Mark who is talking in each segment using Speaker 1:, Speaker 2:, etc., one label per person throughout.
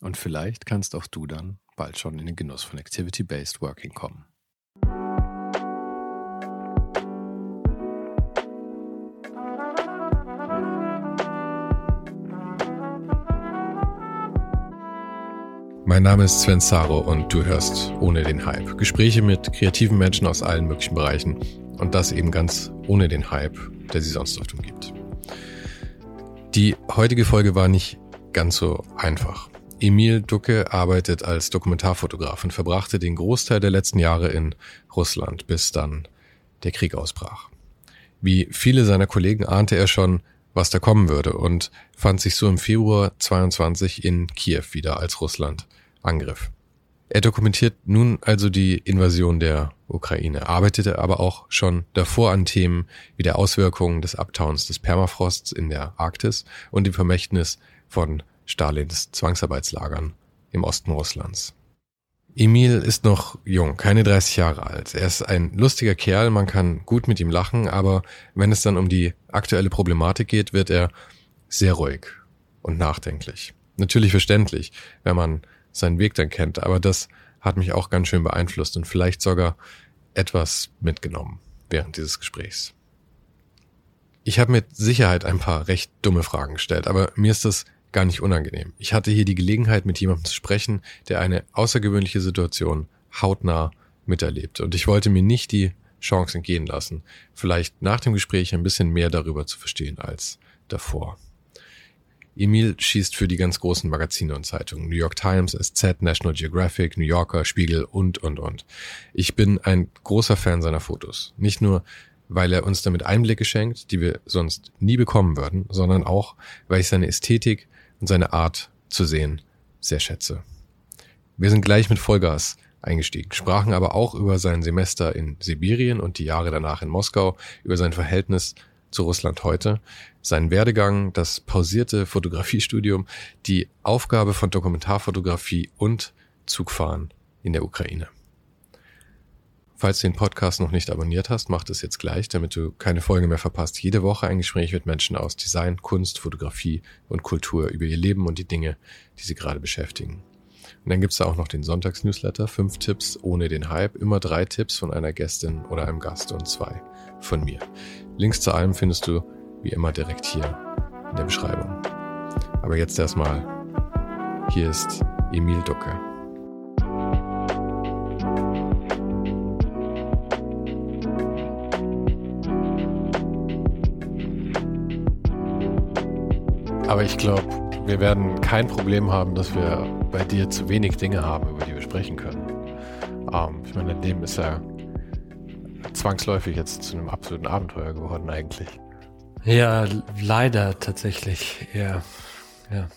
Speaker 1: Und vielleicht kannst auch du dann bald schon in den Genuss von Activity-Based Working kommen. Mein Name ist Sven Saro und du hörst Ohne den Hype. Gespräche mit kreativen Menschen aus allen möglichen Bereichen und das eben ganz ohne den Hype, der sie sonst oft umgibt. Die heutige Folge war nicht ganz so einfach. Emil Ducke arbeitet als Dokumentarfotograf und verbrachte den Großteil der letzten Jahre in Russland, bis dann der Krieg ausbrach. Wie viele seiner Kollegen ahnte er schon, was da kommen würde und fand sich so im Februar 22 in Kiew wieder, als Russland angriff. Er dokumentiert nun also die Invasion der Ukraine, arbeitete aber auch schon davor an Themen wie der Auswirkungen des Abtauens des Permafrosts in der Arktis und dem Vermächtnis von Stalins Zwangsarbeitslagern im Osten Russlands. Emil ist noch jung, keine 30 Jahre alt. Er ist ein lustiger Kerl, man kann gut mit ihm lachen, aber wenn es dann um die aktuelle Problematik geht, wird er sehr ruhig und nachdenklich. Natürlich verständlich, wenn man seinen Weg dann kennt. Aber das hat mich auch ganz schön beeinflusst und vielleicht sogar etwas mitgenommen während dieses Gesprächs. Ich habe mit Sicherheit ein paar recht dumme Fragen gestellt, aber mir ist das gar nicht unangenehm. Ich hatte hier die Gelegenheit, mit jemandem zu sprechen, der eine außergewöhnliche Situation hautnah miterlebt. Und ich wollte mir nicht die Chance entgehen lassen, vielleicht nach dem Gespräch ein bisschen mehr darüber zu verstehen als davor. Emil schießt für die ganz großen Magazine und Zeitungen. New York Times, SZ, National Geographic, New Yorker, Spiegel und, und, und. Ich bin ein großer Fan seiner Fotos. Nicht nur, weil er uns damit Einblicke schenkt, die wir sonst nie bekommen würden, sondern auch, weil ich seine Ästhetik und seine Art zu sehen sehr schätze. Wir sind gleich mit Vollgas eingestiegen, sprachen aber auch über sein Semester in Sibirien und die Jahre danach in Moskau, über sein Verhältnis zu Russland heute, seinen Werdegang, das pausierte Fotografiestudium, die Aufgabe von Dokumentarfotografie und Zugfahren in der Ukraine. Falls du den Podcast noch nicht abonniert hast, mach das jetzt gleich, damit du keine Folge mehr verpasst. Jede Woche ein Gespräch mit Menschen aus Design, Kunst, Fotografie und Kultur über ihr Leben und die Dinge, die sie gerade beschäftigen. Und dann gibt's da auch noch den Sonntagsnewsletter, fünf Tipps ohne den Hype, immer drei Tipps von einer Gästin oder einem Gast und zwei von mir. Links zu allem findest du wie immer direkt hier in der Beschreibung. Aber jetzt erstmal, hier ist Emil Ducke. Aber ich glaube, wir werden kein Problem haben, dass wir bei dir zu wenig Dinge haben, über die wir sprechen können. Ähm, ich meine, dein Leben ist ja zwangsläufig jetzt zu einem absoluten Abenteuer geworden eigentlich.
Speaker 2: Ja, leider tatsächlich, ja. ja.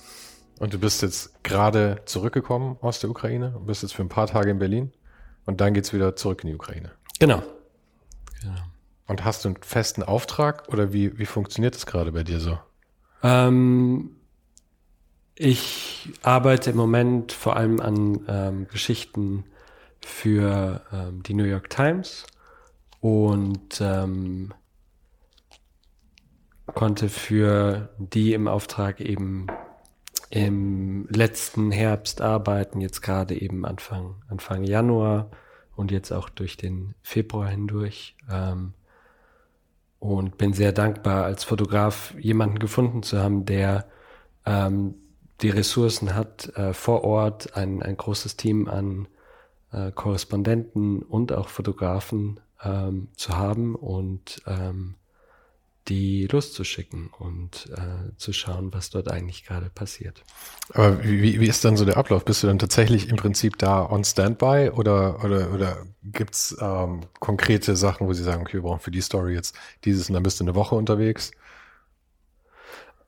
Speaker 1: Und du bist jetzt gerade zurückgekommen aus der Ukraine und bist jetzt für ein paar Tage in Berlin und dann geht's wieder zurück in die Ukraine.
Speaker 2: Genau. genau.
Speaker 1: Und hast du einen festen Auftrag oder wie, wie funktioniert das gerade bei dir so?
Speaker 2: Ähm, ich arbeite im Moment vor allem an ähm, Geschichten für ähm, die New York Times und ähm, konnte für die im Auftrag eben im letzten Herbst arbeiten, jetzt gerade eben Anfang, Anfang Januar und jetzt auch durch den Februar hindurch. Ähm, und bin sehr dankbar, als Fotograf jemanden gefunden zu haben, der ähm, die Ressourcen hat, äh, vor Ort ein, ein großes Team an äh, Korrespondenten und auch Fotografen ähm, zu haben und ähm, die loszuschicken und äh, zu schauen, was dort eigentlich gerade passiert.
Speaker 1: Aber wie, wie ist dann so der Ablauf? Bist du dann tatsächlich im Prinzip da on Standby oder, oder, oder gibt's ähm, konkrete Sachen, wo sie sagen, okay, wir brauchen für die Story jetzt dieses und dann bist du eine Woche unterwegs?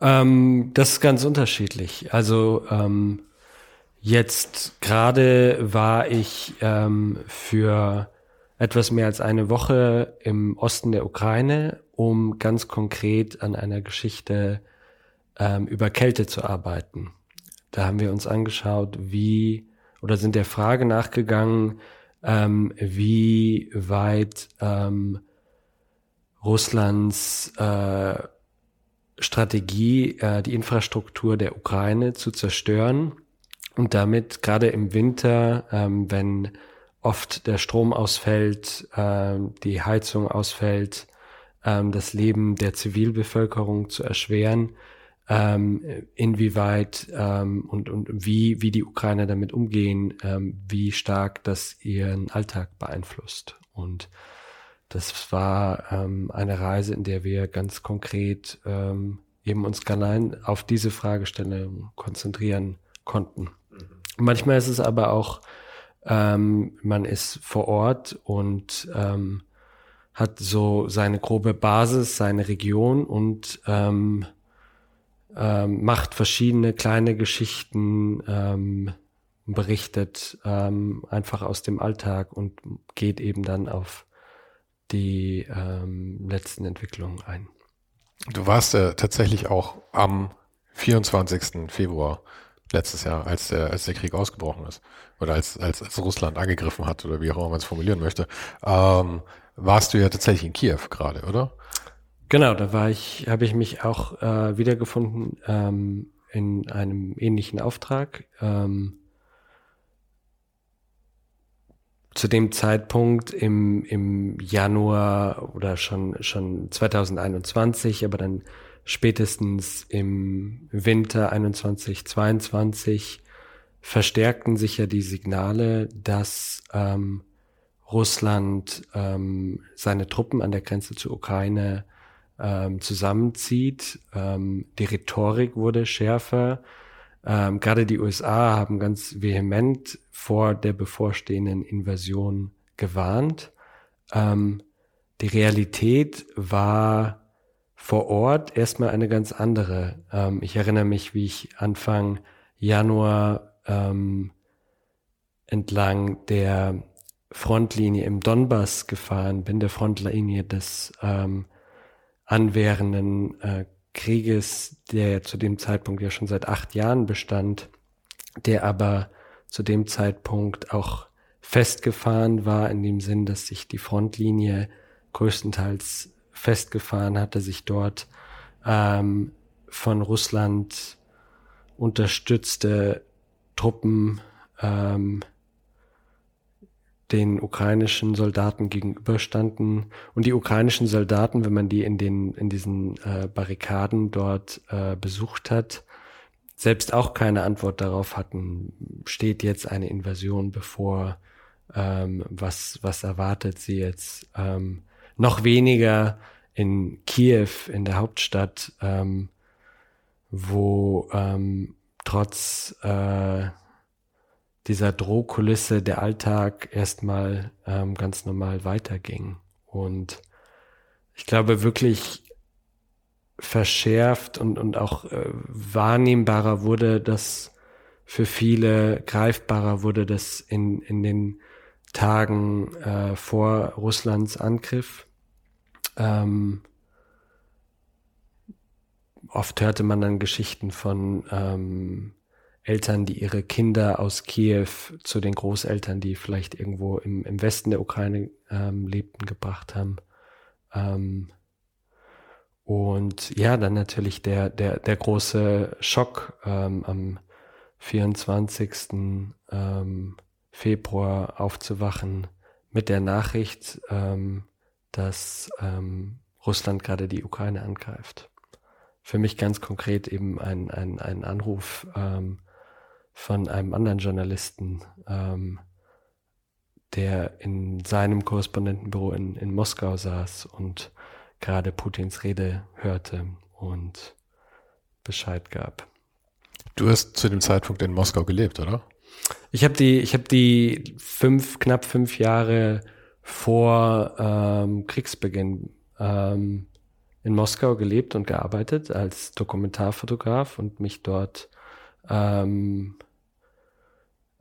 Speaker 2: Ähm, das ist ganz unterschiedlich. Also ähm, jetzt gerade war ich ähm, für etwas mehr als eine Woche im Osten der Ukraine, um ganz konkret an einer Geschichte ähm, über Kälte zu arbeiten. Da haben wir uns angeschaut, wie oder sind der Frage nachgegangen, ähm, wie weit ähm, Russlands äh, Strategie, äh, die Infrastruktur der Ukraine zu zerstören und damit gerade im Winter, ähm, wenn oft der Strom ausfällt, äh, die Heizung ausfällt, äh, das Leben der Zivilbevölkerung zu erschweren, ähm, inwieweit ähm, und, und wie, wie die Ukrainer damit umgehen, ähm, wie stark das ihren Alltag beeinflusst. Und das war ähm, eine Reise, in der wir ganz konkret ähm, eben uns allein auf diese Fragestellung konzentrieren konnten. Mhm. Manchmal ist es aber auch, ähm, man ist vor Ort und ähm, hat so seine grobe Basis, seine Region und ähm, ähm, macht verschiedene kleine Geschichten, ähm, berichtet ähm, einfach aus dem Alltag und geht eben dann auf die ähm, letzten Entwicklungen ein.
Speaker 1: Du warst ja tatsächlich auch am 24. Februar letztes Jahr, als der, als der Krieg ausgebrochen ist oder als, als, als Russland angegriffen hat oder wie auch immer man es formulieren möchte, ähm, warst du ja tatsächlich in Kiew gerade, oder?
Speaker 2: Genau, da war ich, habe ich mich auch äh, wiedergefunden ähm, in einem ähnlichen Auftrag. Ähm, zu dem Zeitpunkt im, im Januar oder schon, schon 2021, aber dann spätestens im Winter 21, 22 verstärkten sich ja die Signale, dass ähm, Russland ähm, seine Truppen an der Grenze zur Ukraine ähm, zusammenzieht. Ähm, die Rhetorik wurde schärfer. Ähm, gerade die USA haben ganz vehement vor der bevorstehenden Invasion gewarnt. Ähm, die Realität war vor Ort erstmal eine ganz andere. Ähm, ich erinnere mich, wie ich Anfang Januar ähm, entlang der Frontlinie im Donbass gefahren bin, der Frontlinie des ähm, anwährenden äh, Krieges, der zu dem Zeitpunkt ja schon seit acht Jahren bestand, der aber zu dem Zeitpunkt auch festgefahren war, in dem Sinn, dass sich die Frontlinie größtenteils festgefahren hatte, sich dort ähm, von Russland unterstützte Truppen ähm, den ukrainischen Soldaten gegenüberstanden. Und die ukrainischen Soldaten, wenn man die in den, in diesen äh, Barrikaden dort äh, besucht hat, selbst auch keine Antwort darauf hatten, steht jetzt eine Invasion bevor, ähm, was, was erwartet sie jetzt, ähm, noch weniger in Kiew, in der Hauptstadt, ähm, wo ähm, trotz äh, dieser Drohkulisse der Alltag erstmal ähm, ganz normal weiterging. Und ich glaube wirklich verschärft und, und auch äh, wahrnehmbarer wurde das für viele, greifbarer wurde das in, in den Tagen äh, vor Russlands Angriff. Ähm, oft hörte man dann Geschichten von ähm, Eltern, die ihre Kinder aus Kiew zu den Großeltern, die vielleicht irgendwo im, im Westen der Ukraine ähm, lebten, gebracht haben. Ähm, und ja, dann natürlich der, der, der große Schock ähm, am 24. Ähm, Februar aufzuwachen mit der Nachricht, ähm, dass ähm, Russland gerade die Ukraine angreift. für mich ganz konkret eben ein, ein, ein Anruf ähm, von einem anderen Journalisten, ähm, der in seinem Korrespondentenbüro in, in Moskau saß und gerade Putins Rede hörte und Bescheid gab.
Speaker 1: Du hast zu dem Zeitpunkt in Moskau gelebt, oder?
Speaker 2: Ich habe die, ich habe die fünf, knapp fünf Jahre vor ähm, Kriegsbeginn ähm, in Moskau gelebt und gearbeitet als Dokumentarfotograf und mich dort ähm,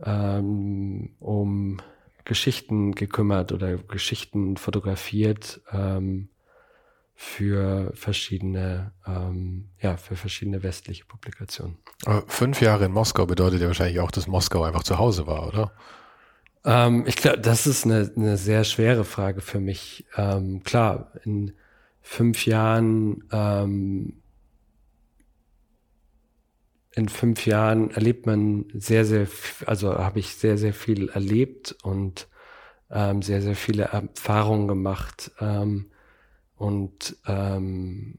Speaker 2: ähm, um Geschichten gekümmert oder Geschichten fotografiert ähm, für verschiedene, ähm, ja, für verschiedene westliche Publikationen.
Speaker 1: Aber fünf Jahre in Moskau bedeutet ja wahrscheinlich auch, dass Moskau einfach zu Hause war, oder?
Speaker 2: Ähm, ich glaube, das ist eine, eine sehr schwere Frage für mich. Ähm, klar, in fünf Jahren ähm, in fünf Jahren erlebt man sehr, sehr, also habe ich sehr, sehr viel erlebt und ähm, sehr, sehr viele Erfahrungen gemacht. Ähm, und ähm,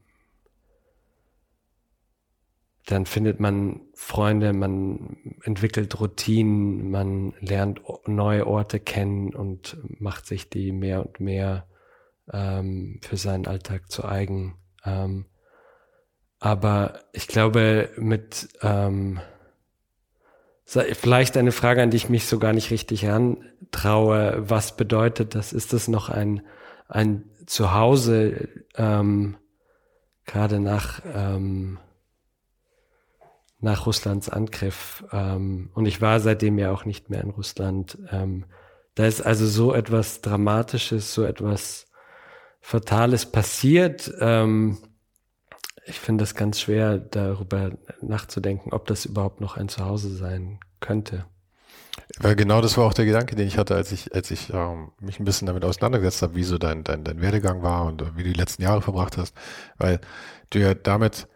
Speaker 2: dann findet man Freunde, man entwickelt Routinen, man lernt neue Orte kennen und macht sich die mehr und mehr ähm, für seinen Alltag zu eigen. Ähm, aber ich glaube, mit ähm, vielleicht eine Frage, an die ich mich so gar nicht richtig herantraue, was bedeutet das? Ist das noch ein, ein Zuhause, ähm, gerade nach, ähm, nach Russlands Angriff? Ähm, und ich war seitdem ja auch nicht mehr in Russland. Ähm, da ist also so etwas Dramatisches, so etwas Fatales passiert. Ähm, ich finde es ganz schwer, darüber nachzudenken, ob das überhaupt noch ein Zuhause sein könnte.
Speaker 1: Weil genau das war auch der Gedanke, den ich hatte, als ich, als ich ähm, mich ein bisschen damit auseinandergesetzt habe, wie so dein, dein, dein Werdegang war und wie du die letzten Jahre verbracht hast. Weil du ja damit,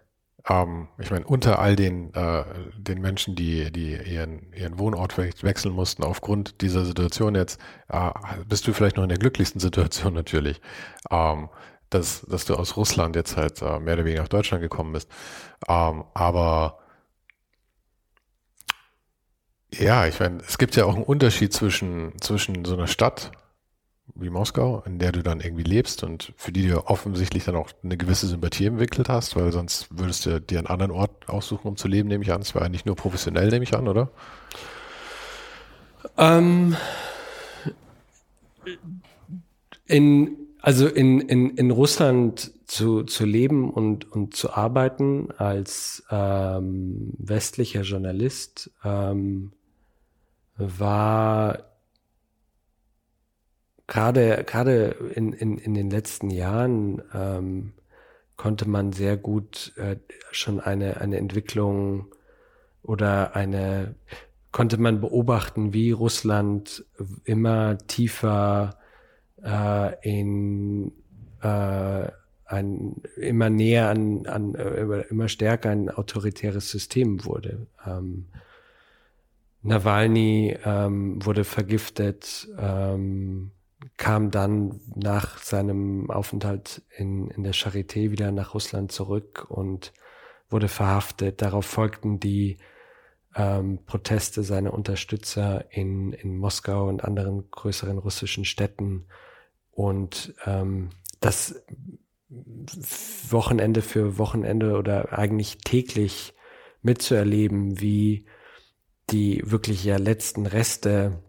Speaker 1: ähm, ich meine, unter all den, äh, den Menschen, die, die ihren, ihren Wohnort wechseln mussten aufgrund dieser Situation jetzt, äh, bist du vielleicht noch in der glücklichsten Situation natürlich. Ähm, dass, dass du aus Russland jetzt halt äh, mehr oder weniger nach Deutschland gekommen bist. Ähm, aber ja, ich meine, es gibt ja auch einen Unterschied zwischen, zwischen so einer Stadt wie Moskau, in der du dann irgendwie lebst und für die du offensichtlich dann auch eine gewisse Sympathie entwickelt hast, weil sonst würdest du dir einen anderen Ort aussuchen, um zu leben, nehme ich an. Es war eigentlich nur professionell, nehme ich an, oder?
Speaker 2: Ähm, in also in, in, in Russland zu, zu leben und, und zu arbeiten als ähm, westlicher Journalist ähm, war gerade gerade in, in, in den letzten Jahren ähm, konnte man sehr gut äh, schon eine, eine Entwicklung oder eine konnte man beobachten, wie Russland immer tiefer äh, in äh, ein immer näher an, an äh, immer stärker ein autoritäres System wurde. Ähm, Nawalny ähm, wurde vergiftet, ähm, kam dann nach seinem Aufenthalt in, in der Charité wieder nach Russland zurück und wurde verhaftet. Darauf folgten die ähm, Proteste seiner Unterstützer in, in Moskau und anderen größeren russischen Städten. Und ähm, das Wochenende für Wochenende oder eigentlich täglich mitzuerleben, wie die wirklich ja letzten Reste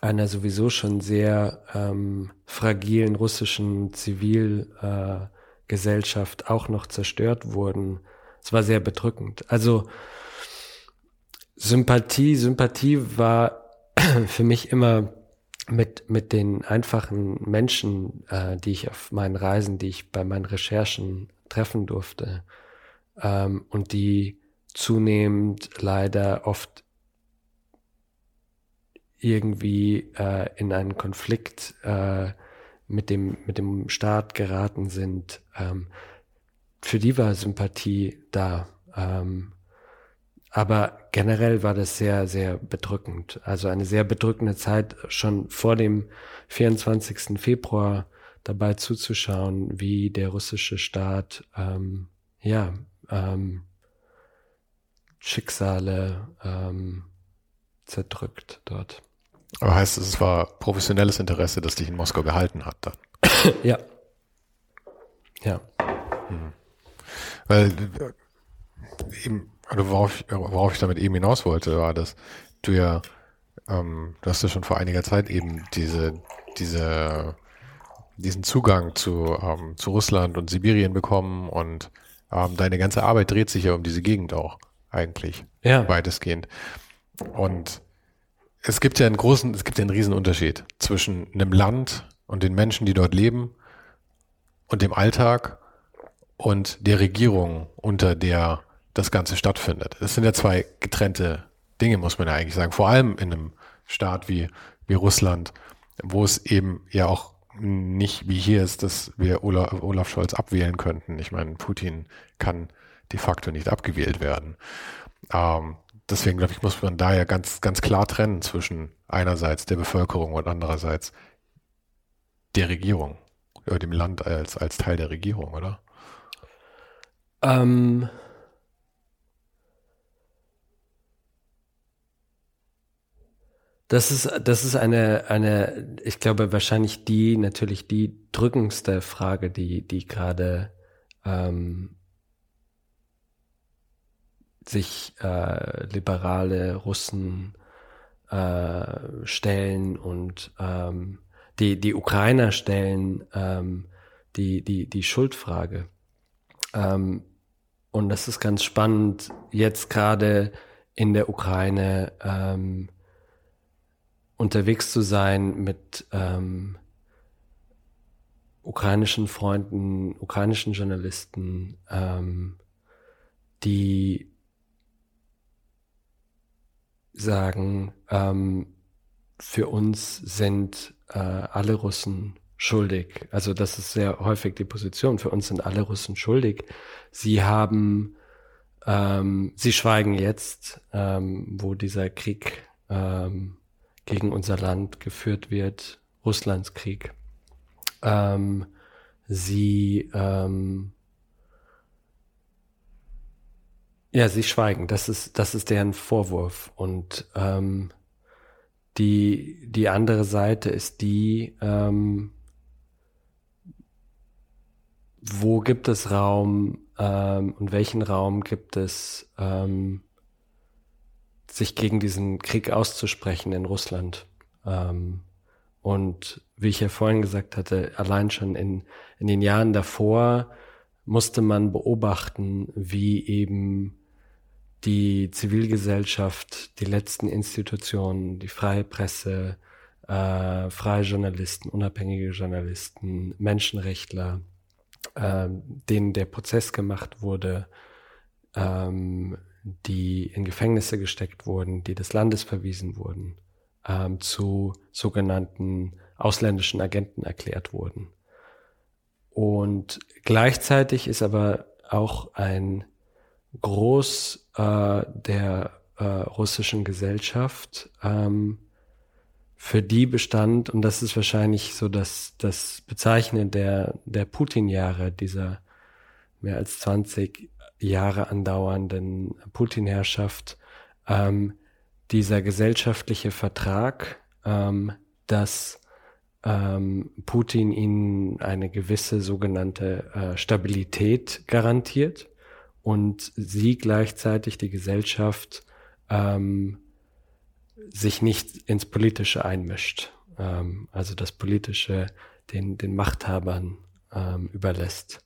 Speaker 2: einer sowieso schon sehr ähm, fragilen russischen Zivilgesellschaft äh, auch noch zerstört wurden. Es war sehr bedrückend. Also Sympathie, Sympathie war für mich immer mit, mit den einfachen Menschen, äh, die ich auf meinen Reisen, die ich bei meinen Recherchen treffen durfte ähm, und die zunehmend leider oft irgendwie äh, in einen Konflikt äh, mit dem mit dem Staat geraten sind. Ähm, für die war Sympathie da. Ähm, aber generell war das sehr, sehr bedrückend. Also eine sehr bedrückende Zeit schon vor dem 24. Februar dabei zuzuschauen, wie der russische Staat ähm, ja ähm, Schicksale ähm, zerdrückt dort.
Speaker 1: Aber heißt es, es war professionelles Interesse, das dich in Moskau gehalten hat dann?
Speaker 2: ja. Ja.
Speaker 1: Hm. Weil äh, eben, oder worauf, worauf ich damit eben hinaus wollte, war, dass du ja, ähm, du hast ja schon vor einiger Zeit eben diese, diese, diesen Zugang zu, ähm, zu Russland und Sibirien bekommen und ähm, deine ganze Arbeit dreht sich ja um diese Gegend auch, eigentlich.
Speaker 2: Ja.
Speaker 1: Weitestgehend. Und es gibt ja einen großen, es gibt ja einen riesen Unterschied zwischen einem Land und den Menschen, die dort leben und dem Alltag und der Regierung, unter der das Ganze stattfindet. Das sind ja zwei getrennte Dinge, muss man ja eigentlich sagen. Vor allem in einem Staat wie, wie Russland, wo es eben ja auch nicht wie hier ist, dass wir Olaf, Olaf Scholz abwählen könnten. Ich meine, Putin kann de facto nicht abgewählt werden. Ähm, deswegen glaube ich, muss man da ja ganz, ganz klar trennen zwischen einerseits der Bevölkerung und andererseits der Regierung oder dem Land als, als Teil der Regierung, oder?
Speaker 2: Ähm, das ist, das ist eine, eine, ich glaube, wahrscheinlich die, natürlich die drückendste Frage, die, die gerade ähm, sich äh, liberale Russen äh, stellen und ähm, die, die Ukrainer stellen ähm, die, die, die Schuldfrage. Ähm, und das ist ganz spannend, jetzt gerade in der Ukraine ähm, unterwegs zu sein mit ähm, ukrainischen Freunden, ukrainischen Journalisten, ähm, die sagen, ähm, für uns sind äh, alle Russen schuldig. Also das ist sehr häufig die Position. Für uns sind alle Russen schuldig. Sie haben, ähm, sie schweigen jetzt, ähm, wo dieser Krieg ähm, gegen unser Land geführt wird, Russlands Krieg. Ähm, sie ähm, Ja, sie schweigen. Das ist, das ist deren Vorwurf. Und ähm, die, die andere Seite ist die, ähm, wo gibt es Raum ähm, und welchen Raum gibt es, ähm, sich gegen diesen Krieg auszusprechen in Russland. Ähm, und wie ich ja vorhin gesagt hatte, allein schon in, in den Jahren davor musste man beobachten, wie eben die Zivilgesellschaft, die letzten Institutionen, die freie Presse, äh, freie Journalisten, unabhängige Journalisten, Menschenrechtler, äh, denen der Prozess gemacht wurde, ähm, die in Gefängnisse gesteckt wurden, die des Landes verwiesen wurden, ähm, zu sogenannten ausländischen Agenten erklärt wurden. Und gleichzeitig ist aber auch ein Groß äh, der äh, russischen Gesellschaft, ähm, für die bestand, und das ist wahrscheinlich so das, das Bezeichnen der, der Putin-Jahre, dieser mehr als 20 Jahre andauernden Putin-Herrschaft, ähm, dieser gesellschaftliche Vertrag, ähm, dass ähm, Putin ihnen eine gewisse sogenannte äh, Stabilität garantiert und sie gleichzeitig die Gesellschaft ähm, sich nicht ins Politische einmischt. Ähm, also das Politische den, den Machthabern ähm, überlässt.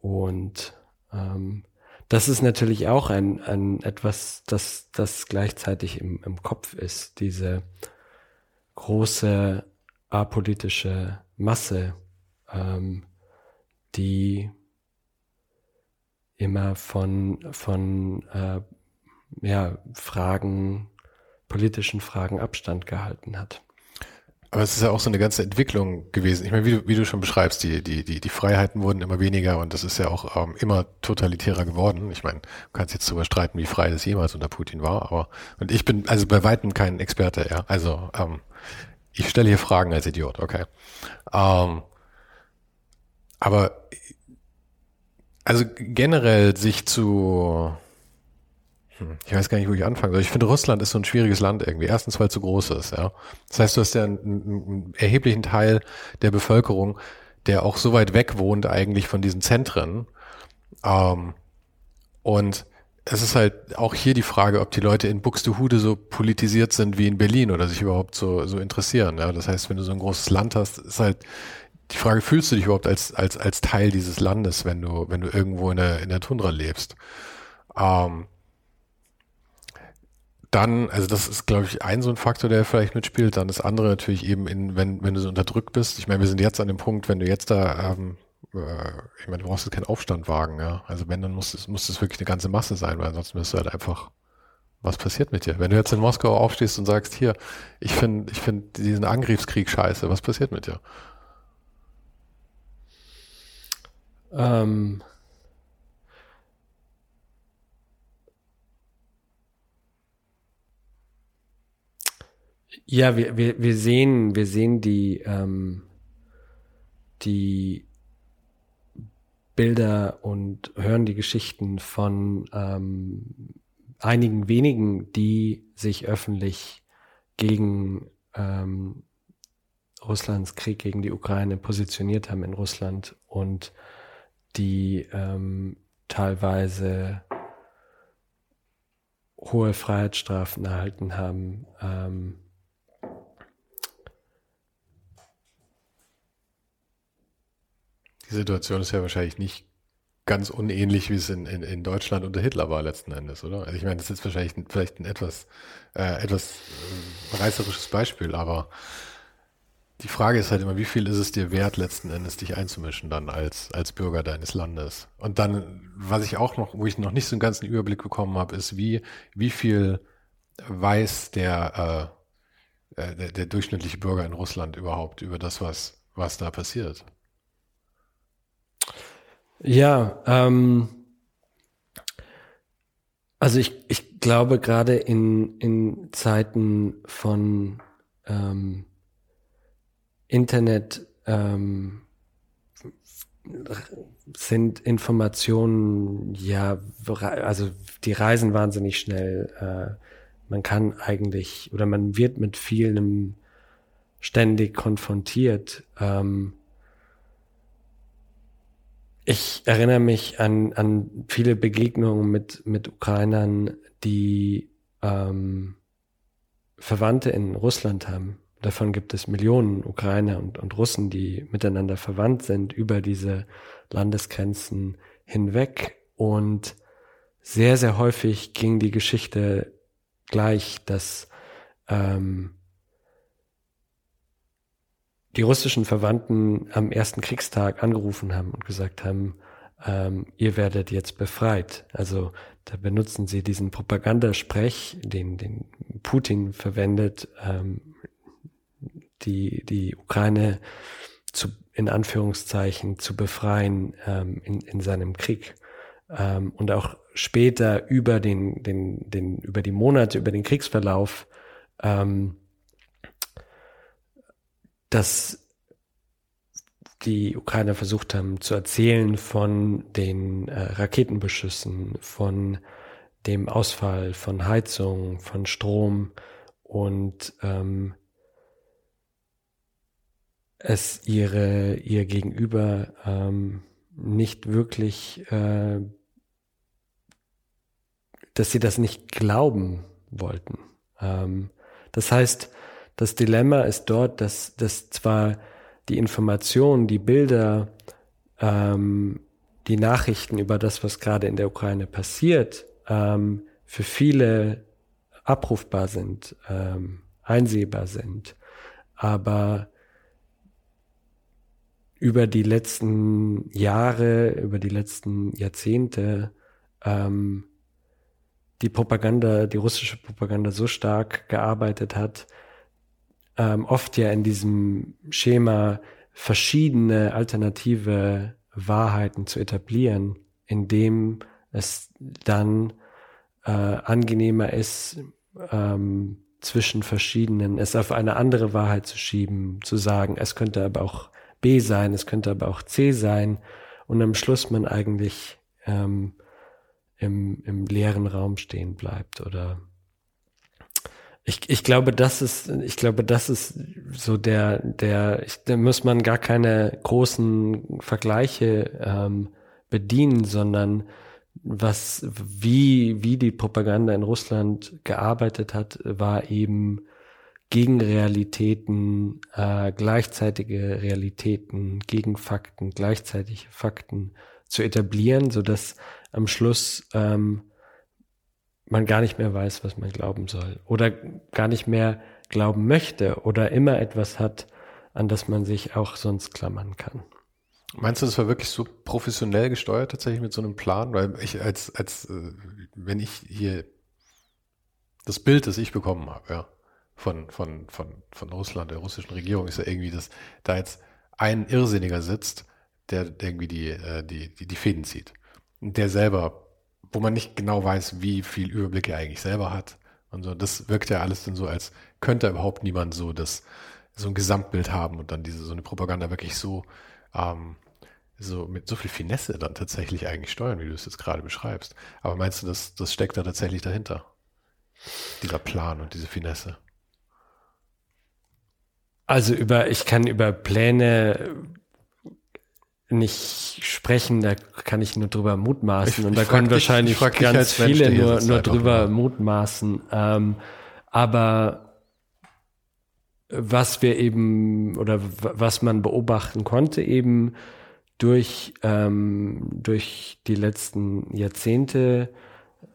Speaker 2: Und ähm, das ist natürlich auch ein, ein etwas, das, das gleichzeitig im, im Kopf ist, diese große apolitische Masse, ähm, die immer von, von äh, ja, Fragen, politischen Fragen Abstand gehalten hat.
Speaker 1: Aber es ist ja auch so eine ganze Entwicklung gewesen. Ich meine, wie du, wie du schon beschreibst, die, die, die, die Freiheiten wurden immer weniger und das ist ja auch ähm, immer totalitärer geworden. Ich meine, du kannst jetzt darüber streiten, wie frei das jemals unter Putin war, aber und ich bin also bei weitem kein Experte, ja. Also ähm, ich stelle hier Fragen als Idiot, okay. Ähm, aber Also generell sich zu, ich weiß gar nicht, wo ich anfangen soll. Ich finde, Russland ist so ein schwieriges Land irgendwie. Erstens, weil es so groß ist, ja. Das heißt, du hast ja einen, einen erheblichen Teil der Bevölkerung, der auch so weit weg wohnt eigentlich von diesen Zentren. Ähm, und es ist halt auch hier die Frage, ob die Leute in Buxtehude so politisiert sind wie in Berlin oder sich überhaupt so, so interessieren. Ja, das heißt, wenn du so ein großes Land hast, ist halt die Frage, fühlst du dich überhaupt als, als, als Teil dieses Landes, wenn du, wenn du irgendwo in der, in der Tundra lebst? Ähm, dann, also das ist, glaube ich, ein so ein Faktor, der vielleicht mitspielt. Dann das andere natürlich eben, in, wenn, wenn du so unterdrückt bist. Ich meine, wir sind jetzt an dem Punkt, wenn du jetzt da ähm, äh, ich meine, du brauchst jetzt keinen Aufstand wagen, ja. Also wenn, dann muss es, muss es wirklich eine ganze Masse sein, weil ansonsten wirst du halt einfach, was passiert mit dir? Wenn du jetzt in Moskau aufstehst und sagst, hier, ich finde, ich finde diesen Angriffskrieg scheiße, was passiert mit dir? Ähm,
Speaker 2: ja, wir, wir, wir sehen, wir sehen die, ähm, die Bilder und hören die Geschichten von ähm, einigen wenigen, die sich öffentlich gegen ähm, Russlands Krieg gegen die Ukraine positioniert haben in Russland und die ähm, teilweise hohe Freiheitsstrafen erhalten haben. Ähm,
Speaker 1: Die Situation ist ja wahrscheinlich nicht ganz unähnlich, wie es in, in, in Deutschland unter Hitler war letzten Endes, oder? Also ich meine, das ist wahrscheinlich ein, vielleicht ein etwas, äh, etwas äh, reißerisches Beispiel, aber die Frage ist halt immer, wie viel ist es dir wert, letzten Endes dich einzumischen dann als, als Bürger deines Landes? Und dann, was ich auch noch, wo ich noch nicht so einen ganzen Überblick bekommen habe, ist, wie, wie viel weiß der, äh, äh der, der durchschnittliche Bürger in Russland überhaupt über das, was, was da passiert?
Speaker 2: Ja, ähm, also ich, ich glaube gerade in, in Zeiten von ähm, Internet ähm, sind Informationen, ja, also die reisen wahnsinnig schnell. Äh, man kann eigentlich oder man wird mit vielem ständig konfrontiert. Ähm, ich erinnere mich an, an viele Begegnungen mit, mit Ukrainern, die ähm, Verwandte in Russland haben. Davon gibt es Millionen Ukrainer und, und Russen, die miteinander verwandt sind über diese Landesgrenzen hinweg. Und sehr, sehr häufig ging die Geschichte gleich, dass ähm, die russischen Verwandten am ersten Kriegstag angerufen haben und gesagt haben, ähm, ihr werdet jetzt befreit. Also da benutzen sie diesen Propagandasprech, den, den Putin verwendet, ähm, die, die Ukraine zu, in Anführungszeichen zu befreien ähm, in, in seinem Krieg. Ähm, und auch später über den, den, den, über die Monate, über den Kriegsverlauf ähm, dass die Ukrainer versucht haben zu erzählen von den äh, Raketenbeschüssen, von dem Ausfall von Heizung, von Strom und ähm, es ihre ihr Gegenüber ähm, nicht wirklich, äh, dass sie das nicht glauben wollten. Ähm, das heißt, das Dilemma ist dort, dass, dass zwar die Informationen, die Bilder, ähm, die Nachrichten über das, was gerade in der Ukraine passiert, ähm, für viele abrufbar sind, ähm, einsehbar sind, aber über die letzten Jahre, über die letzten Jahrzehnte ähm, die Propaganda, die russische Propaganda so stark gearbeitet hat, ähm, oft ja in diesem Schema verschiedene alternative Wahrheiten zu etablieren, indem es dann äh, angenehmer ist, ähm, zwischen verschiedenen, es auf eine andere Wahrheit zu schieben, zu sagen, es könnte aber auch B sein, es könnte aber auch C sein und am Schluss man eigentlich ähm, im, im leeren Raum stehen bleibt oder ich, ich glaube, das ist, ich glaube, das ist so der, der, ich, da muss man gar keine großen Vergleiche ähm, bedienen, sondern was, wie, wie die Propaganda in Russland gearbeitet hat, war eben gegen Realitäten, äh, gleichzeitige Realitäten, gegen Fakten, gleichzeitige Fakten zu etablieren, so dass am Schluss ähm, man gar nicht mehr weiß, was man glauben soll oder gar nicht mehr glauben möchte oder immer etwas hat, an das man sich auch sonst klammern kann.
Speaker 1: Meinst du, das war wirklich so professionell gesteuert tatsächlich mit so einem Plan? Weil ich als, als, äh, wenn ich hier das Bild, das ich bekommen habe, ja, von, von, von, von Russland, der russischen Regierung, ist ja irgendwie, dass da jetzt ein Irrsinniger sitzt, der irgendwie die, äh, die, die, die Fäden zieht. Und der selber, wo man nicht genau weiß, wie viel Überblick er eigentlich selber hat. Und so, das wirkt ja alles dann so, als könnte überhaupt niemand so das, so ein Gesamtbild haben und dann diese, so eine Propaganda wirklich so, ähm, so mit so viel Finesse dann tatsächlich eigentlich steuern, wie du es jetzt gerade beschreibst. Aber meinst du, das, das steckt da tatsächlich dahinter? Dieser Plan und diese Finesse?
Speaker 2: Also über, ich kann über Pläne nicht sprechen, da kann ich nur drüber mutmaßen. Ich, und da können dich, wahrscheinlich ganz viele nur, nur drüber mal. mutmaßen. Ähm, aber was wir eben oder was man beobachten konnte eben durch, ähm, durch die letzten Jahrzehnte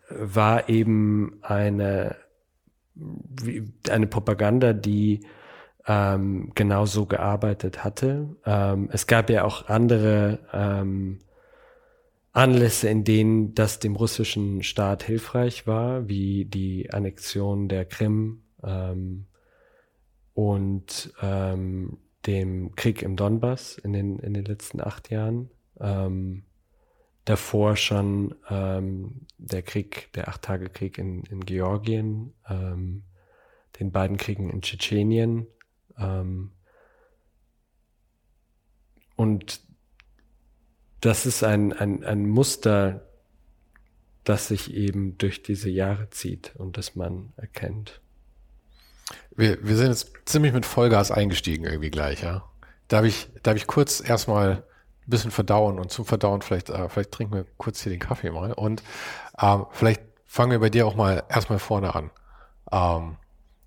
Speaker 2: war eben eine, eine Propaganda, die ähm, genauso gearbeitet hatte. Ähm, es gab ja auch andere ähm, Anlässe, in denen das dem russischen Staat hilfreich war, wie die Annexion der Krim ähm, und ähm, dem Krieg im Donbass in den, in den letzten acht Jahren. Ähm, davor schon ähm, der Krieg, der Acht-Tage-Krieg in, in Georgien, ähm, den beiden Kriegen in Tschetschenien ähm, und das ist ein, ein, ein Muster, das sich eben durch diese Jahre zieht und das man erkennt.
Speaker 1: Wir, wir sind jetzt ziemlich mit Vollgas eingestiegen irgendwie gleich, ja. Darf ich, darf ich kurz erstmal ein bisschen verdauen und zum Verdauen vielleicht, äh, vielleicht trinken wir kurz hier den Kaffee mal und ähm, vielleicht fangen wir bei dir auch mal erstmal vorne an. Ähm,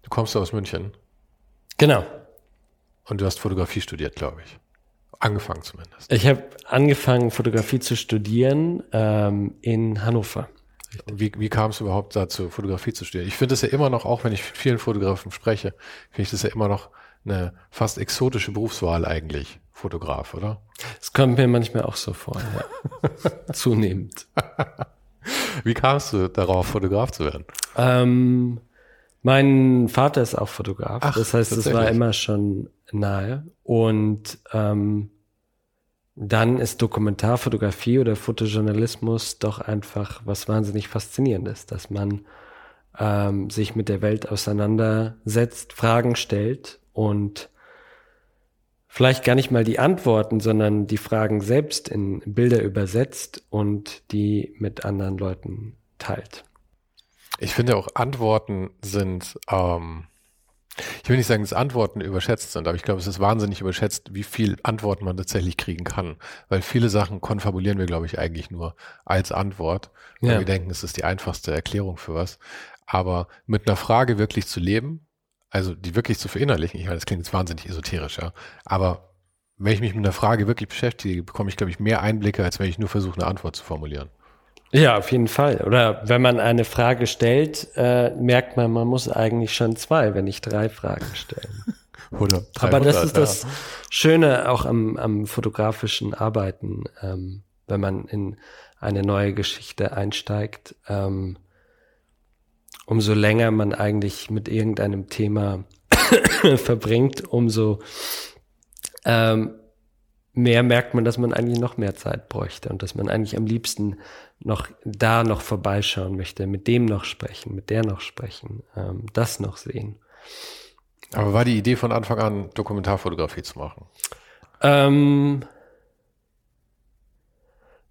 Speaker 1: du kommst aus München.
Speaker 2: Genau.
Speaker 1: Und du hast Fotografie studiert, glaube ich. Angefangen zumindest.
Speaker 2: Ich habe angefangen, Fotografie zu studieren ähm, in Hannover.
Speaker 1: Wie, wie kam es überhaupt dazu, Fotografie zu studieren? Ich finde es ja immer noch, auch wenn ich mit vielen Fotografen spreche, finde ich das ja immer noch eine fast exotische Berufswahl eigentlich, Fotograf, oder?
Speaker 2: Es kommt mir manchmal auch so vor, ja. Zunehmend.
Speaker 1: Wie kamst du darauf, Fotograf zu werden?
Speaker 2: Ähm, mein Vater ist auch Fotograf. Ach, das heißt, es war immer schon nahe. Und ähm, dann ist Dokumentarfotografie oder Fotojournalismus doch einfach was wahnsinnig Faszinierendes, dass man ähm, sich mit der Welt auseinandersetzt, Fragen stellt und vielleicht gar nicht mal die Antworten, sondern die Fragen selbst in Bilder übersetzt und die mit anderen Leuten teilt.
Speaker 1: Ich finde auch Antworten sind, ähm, ich will nicht sagen, dass Antworten überschätzt sind, aber ich glaube, es ist wahnsinnig überschätzt, wie viel Antworten man tatsächlich kriegen kann. Weil viele Sachen konfabulieren wir, glaube ich, eigentlich nur als Antwort. Weil ja. wir denken, es ist die einfachste Erklärung für was. Aber mit einer Frage wirklich zu leben, also die wirklich zu verinnerlichen, ich meine, das klingt jetzt wahnsinnig esoterisch, ja. Aber wenn ich mich mit einer Frage wirklich beschäftige, bekomme ich, glaube ich, mehr Einblicke, als wenn ich nur versuche, eine Antwort zu formulieren.
Speaker 2: Ja, auf jeden Fall. Oder wenn man eine Frage stellt, äh, merkt man, man muss eigentlich schon zwei, wenn nicht drei Fragen stellen. Oder Aber das ist das Schöne auch am, am fotografischen Arbeiten, ähm, wenn man in eine neue Geschichte einsteigt. Ähm, umso länger man eigentlich mit irgendeinem Thema verbringt, umso ähm, mehr merkt man, dass man eigentlich noch mehr Zeit bräuchte und dass man eigentlich am liebsten noch da noch vorbeischauen möchte, mit dem noch sprechen, mit der noch sprechen, ähm, das noch sehen.
Speaker 1: Aber war die Idee von Anfang an, Dokumentarfotografie zu machen?
Speaker 2: Ähm,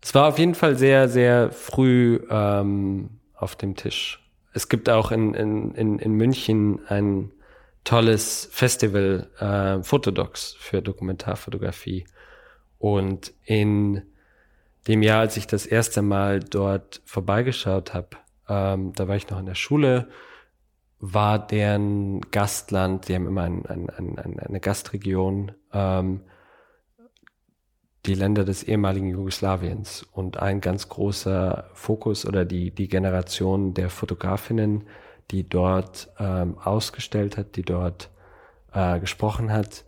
Speaker 2: Es war auf jeden Fall sehr, sehr früh ähm, auf dem Tisch. Es gibt auch in, in, in, in München ein tolles Festival, äh, Fotodocs für Dokumentarfotografie. Und in dem Jahr, als ich das erste Mal dort vorbeigeschaut habe, ähm, da war ich noch in der Schule, war deren Gastland, die haben immer ein, ein, ein, eine Gastregion, ähm, die Länder des ehemaligen Jugoslawiens. Und ein ganz großer Fokus oder die, die Generation der Fotografinnen, die dort ähm, ausgestellt hat, die dort äh, gesprochen hat,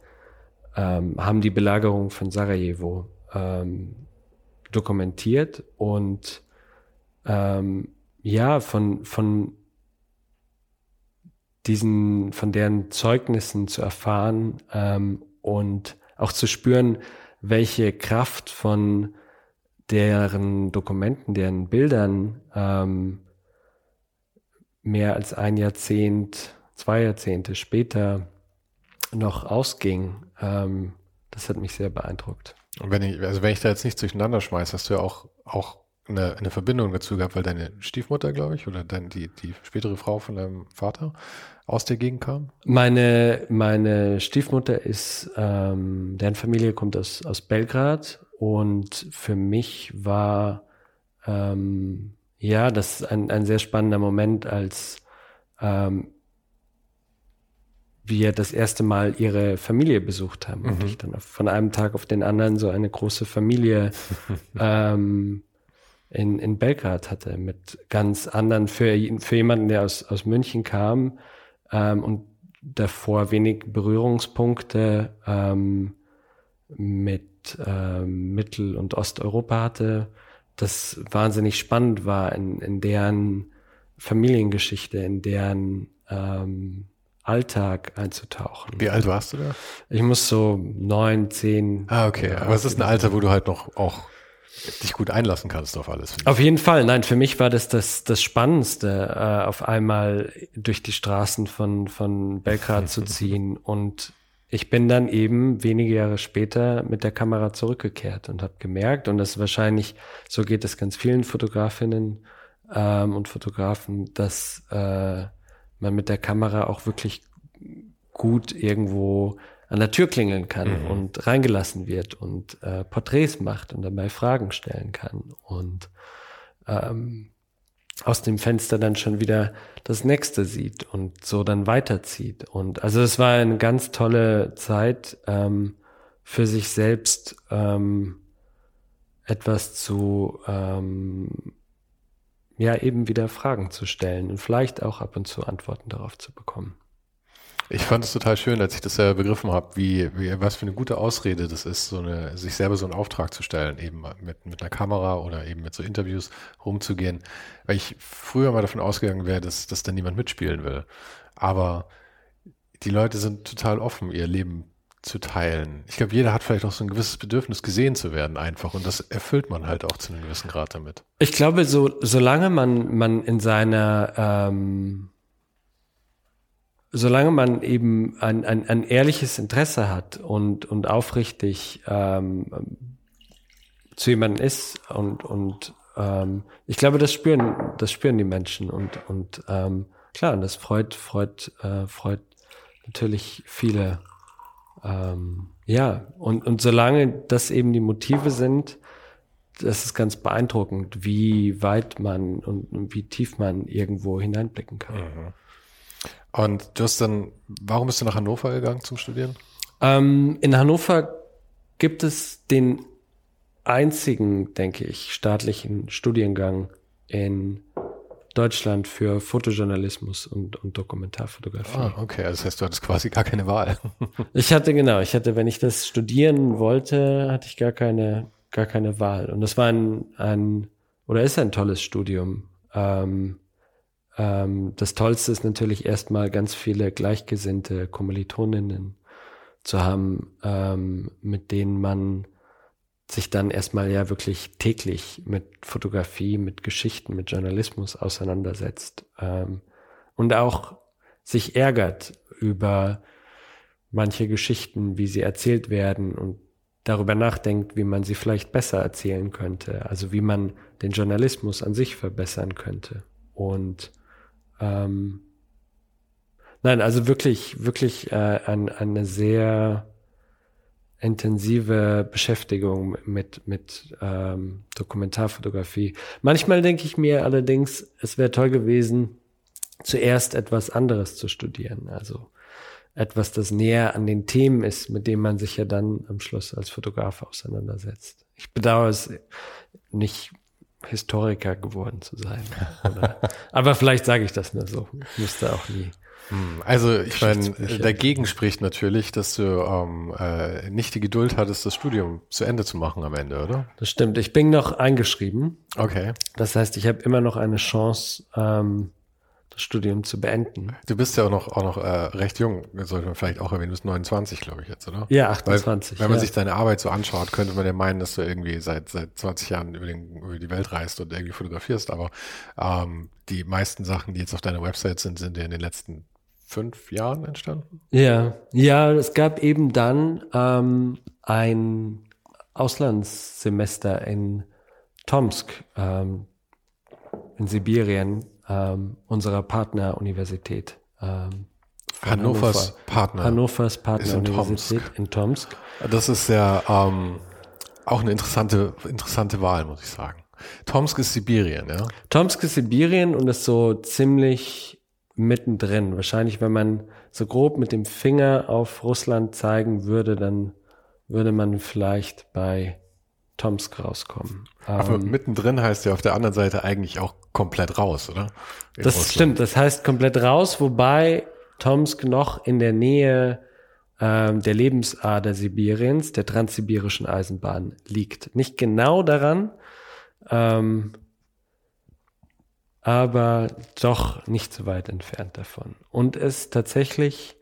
Speaker 2: ähm, haben die Belagerung von Sarajevo ähm, dokumentiert und ähm, ja, von, von diesen, von deren Zeugnissen zu erfahren ähm, und auch zu spüren, welche Kraft von deren Dokumenten, deren Bildern ähm, mehr als ein Jahrzehnt, zwei Jahrzehnte später noch ausging. Ähm, das hat mich sehr beeindruckt.
Speaker 1: Und wenn ich, also wenn ich da jetzt nicht durcheinander schmeiße, hast du ja auch, auch eine, eine Verbindung dazu gehabt, weil deine Stiefmutter, glaube ich, oder dann die, die spätere Frau von deinem Vater aus der Gegend kam?
Speaker 2: Meine, meine Stiefmutter ist, ähm, deren Familie kommt aus, aus Belgrad und für mich war ähm, ja das ein, ein sehr spannender Moment, als ähm, wir das erste Mal ihre Familie besucht haben mhm. und ich dann von einem Tag auf den anderen so eine große Familie ähm, in, in Belgrad hatte mit ganz anderen, für, für jemanden, der aus, aus München kam ähm, und davor wenig Berührungspunkte ähm, mit ähm, Mittel- und Osteuropa hatte, das wahnsinnig spannend war in, in deren Familiengeschichte, in deren ähm, Alltag einzutauchen.
Speaker 1: Wie alt warst du da?
Speaker 2: Ich muss so neun, zehn.
Speaker 1: Ah, okay. Aber es ist ein Alter, wo du halt noch auch dich gut einlassen kannst auf alles.
Speaker 2: Auf jeden Fall. Nein, für mich war das das, das Spannendste, äh, auf einmal durch die Straßen von, von Belgrad zu ziehen. Und ich bin dann eben wenige Jahre später mit der Kamera zurückgekehrt und habe gemerkt, und das ist wahrscheinlich, so geht es ganz vielen Fotografinnen ähm, und Fotografen, dass äh, man mit der Kamera auch wirklich gut irgendwo an der Tür klingeln kann mhm. und reingelassen wird und äh, Porträts macht und dabei Fragen stellen kann und ähm, aus dem Fenster dann schon wieder das nächste sieht und so dann weiterzieht. Und also es war eine ganz tolle Zeit ähm, für sich selbst ähm, etwas zu ähm, ja eben wieder Fragen zu stellen und vielleicht auch ab und zu Antworten darauf zu bekommen.
Speaker 1: Ich fand es total schön, als ich das ja begriffen habe, wie, wie, was für eine gute Ausrede das ist, so eine, sich selber so einen Auftrag zu stellen, eben mit, mit einer Kamera oder eben mit so Interviews rumzugehen. Weil ich früher mal davon ausgegangen wäre, dass, dass da niemand mitspielen will. Aber die Leute sind total offen, ihr Leben zu teilen. Ich glaube, jeder hat vielleicht auch so ein gewisses Bedürfnis, gesehen zu werden einfach. Und das erfüllt man halt auch zu einem gewissen Grad damit.
Speaker 2: Ich glaube, so, solange man, man in seiner, ähm, solange man eben ein, ein, ein ehrliches Interesse hat und, und aufrichtig ähm, zu jemandem ist und, und ähm, ich glaube, das spüren, das spüren die Menschen und, und ähm, klar, und das freut, freut, äh, freut natürlich viele. Ähm, ja, und, und solange das eben die Motive sind, das ist ganz beeindruckend, wie weit man und, und wie tief man irgendwo hineinblicken kann. Mhm.
Speaker 1: Und du hast dann, warum bist du nach Hannover gegangen zum Studieren?
Speaker 2: Ähm, in Hannover gibt es den einzigen, denke ich, staatlichen Studiengang in Deutschland für Fotojournalismus und, und Dokumentarfotografie.
Speaker 1: Ah, okay, also das heißt, du hattest quasi gar keine Wahl.
Speaker 2: ich hatte genau, ich hatte, wenn ich das studieren wollte, hatte ich gar keine, gar keine Wahl. Und das war ein, ein oder ist ein tolles Studium. Ähm, ähm, das Tollste ist natürlich erstmal ganz viele gleichgesinnte Kommilitoninnen zu haben, ähm, mit denen man sich dann erstmal ja wirklich täglich mit Fotografie, mit Geschichten, mit Journalismus auseinandersetzt ähm, und auch sich ärgert über manche Geschichten, wie sie erzählt werden und darüber nachdenkt, wie man sie vielleicht besser erzählen könnte, also wie man den Journalismus an sich verbessern könnte. Und ähm, nein, also wirklich, wirklich äh, ein, eine sehr intensive Beschäftigung mit, mit ähm, Dokumentarfotografie. Manchmal denke ich mir allerdings, es wäre toll gewesen, zuerst etwas anderes zu studieren. Also etwas, das näher an den Themen ist, mit dem man sich ja dann am Schluss als Fotograf auseinandersetzt. Ich bedauere es nicht, Historiker geworden zu sein. Oder, aber vielleicht sage ich das nur so. Ich müsste auch nie.
Speaker 1: Hm, also ich meine, dagegen spricht natürlich, dass du ähm, äh, nicht die Geduld hattest, das Studium zu Ende zu machen am Ende, oder?
Speaker 2: Das stimmt. Ich bin noch eingeschrieben.
Speaker 1: Okay.
Speaker 2: Das heißt, ich habe immer noch eine Chance, ähm, das Studium zu beenden.
Speaker 1: Du bist ja auch noch, auch noch äh, recht jung, sollte man vielleicht auch erwähnen. Du bist 29, glaube ich jetzt, oder?
Speaker 2: Ja, 28.
Speaker 1: Weil, wenn man
Speaker 2: ja.
Speaker 1: sich deine Arbeit so anschaut, könnte man ja meinen, dass du irgendwie seit, seit 20 Jahren über, den, über die Welt reist und irgendwie fotografierst. Aber ähm, die meisten Sachen, die jetzt auf deiner Website sind, sind ja in den letzten fünf Jahren entstanden.
Speaker 2: Ja, ja, es gab eben dann ähm, ein Auslandssemester in Tomsk ähm, in Sibirien ähm, unserer Partneruniversität. Ähm,
Speaker 1: Hannovers
Speaker 2: Hannover.
Speaker 1: Partner.
Speaker 2: Hannovers
Speaker 1: in
Speaker 2: Partneruniversität in Tomsk.
Speaker 1: Das ist ja ähm, auch eine interessante, interessante Wahl, muss ich sagen. Tomsk ist Sibirien, ja?
Speaker 2: Tomsk ist Sibirien und ist so ziemlich mittendrin. Wahrscheinlich, wenn man so grob mit dem Finger auf Russland zeigen würde, dann würde man vielleicht bei Tomsk rauskommen.
Speaker 1: Aber
Speaker 2: Ähm,
Speaker 1: mittendrin heißt ja auf der anderen Seite eigentlich auch komplett raus, oder? In
Speaker 2: Das
Speaker 1: Russland.
Speaker 2: stimmt, das heißt komplett raus, wobei Tomsk noch in der Nähe ähm, der Lebensader Sibiriens, der transsibirischen Eisenbahn, liegt. Nicht genau daran, ähm, aber doch nicht so weit entfernt davon. Und ist tatsächlich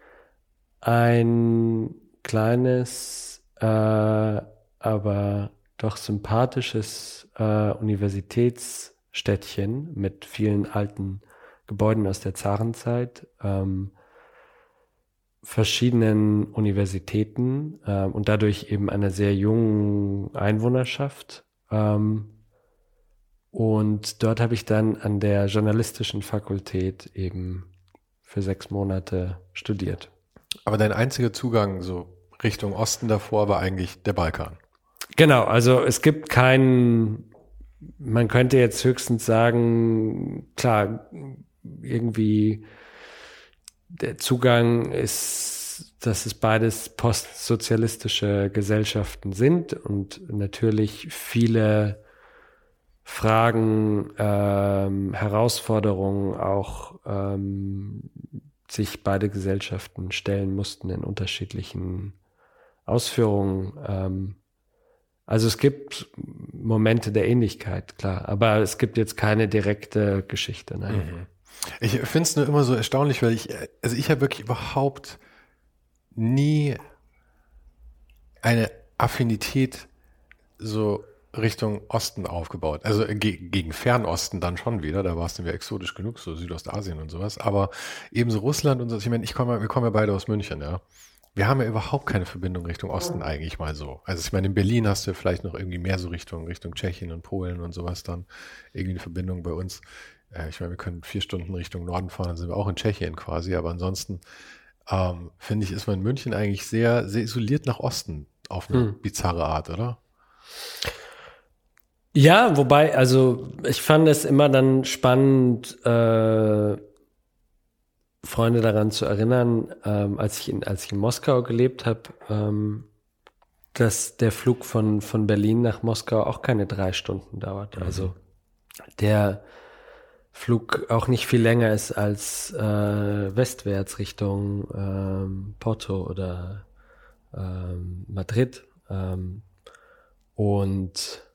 Speaker 2: ein kleines, äh, aber doch sympathisches äh, Universitätsstädtchen mit vielen alten Gebäuden aus der Zarenzeit, ähm, verschiedenen Universitäten ähm, und dadurch eben einer sehr jungen Einwohnerschaft. Ähm, und dort habe ich dann an der journalistischen Fakultät eben für sechs Monate studiert.
Speaker 1: Aber dein einziger Zugang so Richtung Osten davor war eigentlich der Balkan.
Speaker 2: Genau, also es gibt keinen, man könnte jetzt höchstens sagen, klar, irgendwie der Zugang ist, dass es beides postsozialistische Gesellschaften sind und natürlich viele Fragen, ähm, Herausforderungen auch ähm, sich beide Gesellschaften stellen mussten in unterschiedlichen Ausführungen. Ähm, also es gibt Momente der Ähnlichkeit, klar, aber es gibt jetzt keine direkte Geschichte. Nein.
Speaker 1: Ich finde es nur immer so erstaunlich, weil ich, also ich habe wirklich überhaupt nie eine Affinität so Richtung Osten aufgebaut. Also ge gegen Fernosten dann schon wieder, da war es dann wieder exotisch genug, so Südostasien und sowas. Aber ebenso Russland und so, ich meine, ich komme, wir kommen ja beide aus München, ja. Wir haben ja überhaupt keine Verbindung Richtung Osten eigentlich mal so. Also ich meine, in Berlin hast du vielleicht noch irgendwie mehr so Richtung, Richtung Tschechien und Polen und sowas dann. Irgendwie eine Verbindung bei uns. Äh, ich meine, wir können vier Stunden Richtung Norden fahren, dann sind wir auch in Tschechien quasi. Aber ansonsten ähm, finde ich, ist man in München eigentlich sehr, sehr isoliert nach Osten auf eine
Speaker 2: Hm.
Speaker 1: bizarre Art, oder?
Speaker 2: Ja, wobei, also ich fand es immer dann spannend, äh, Freunde daran zu erinnern, ähm, als ich in, als ich in Moskau gelebt habe, ähm, dass der Flug von, von Berlin nach Moskau auch keine drei Stunden dauert. Also der Flug auch nicht viel länger ist als äh, westwärts Richtung ähm, Porto oder ähm, Madrid. Ähm, und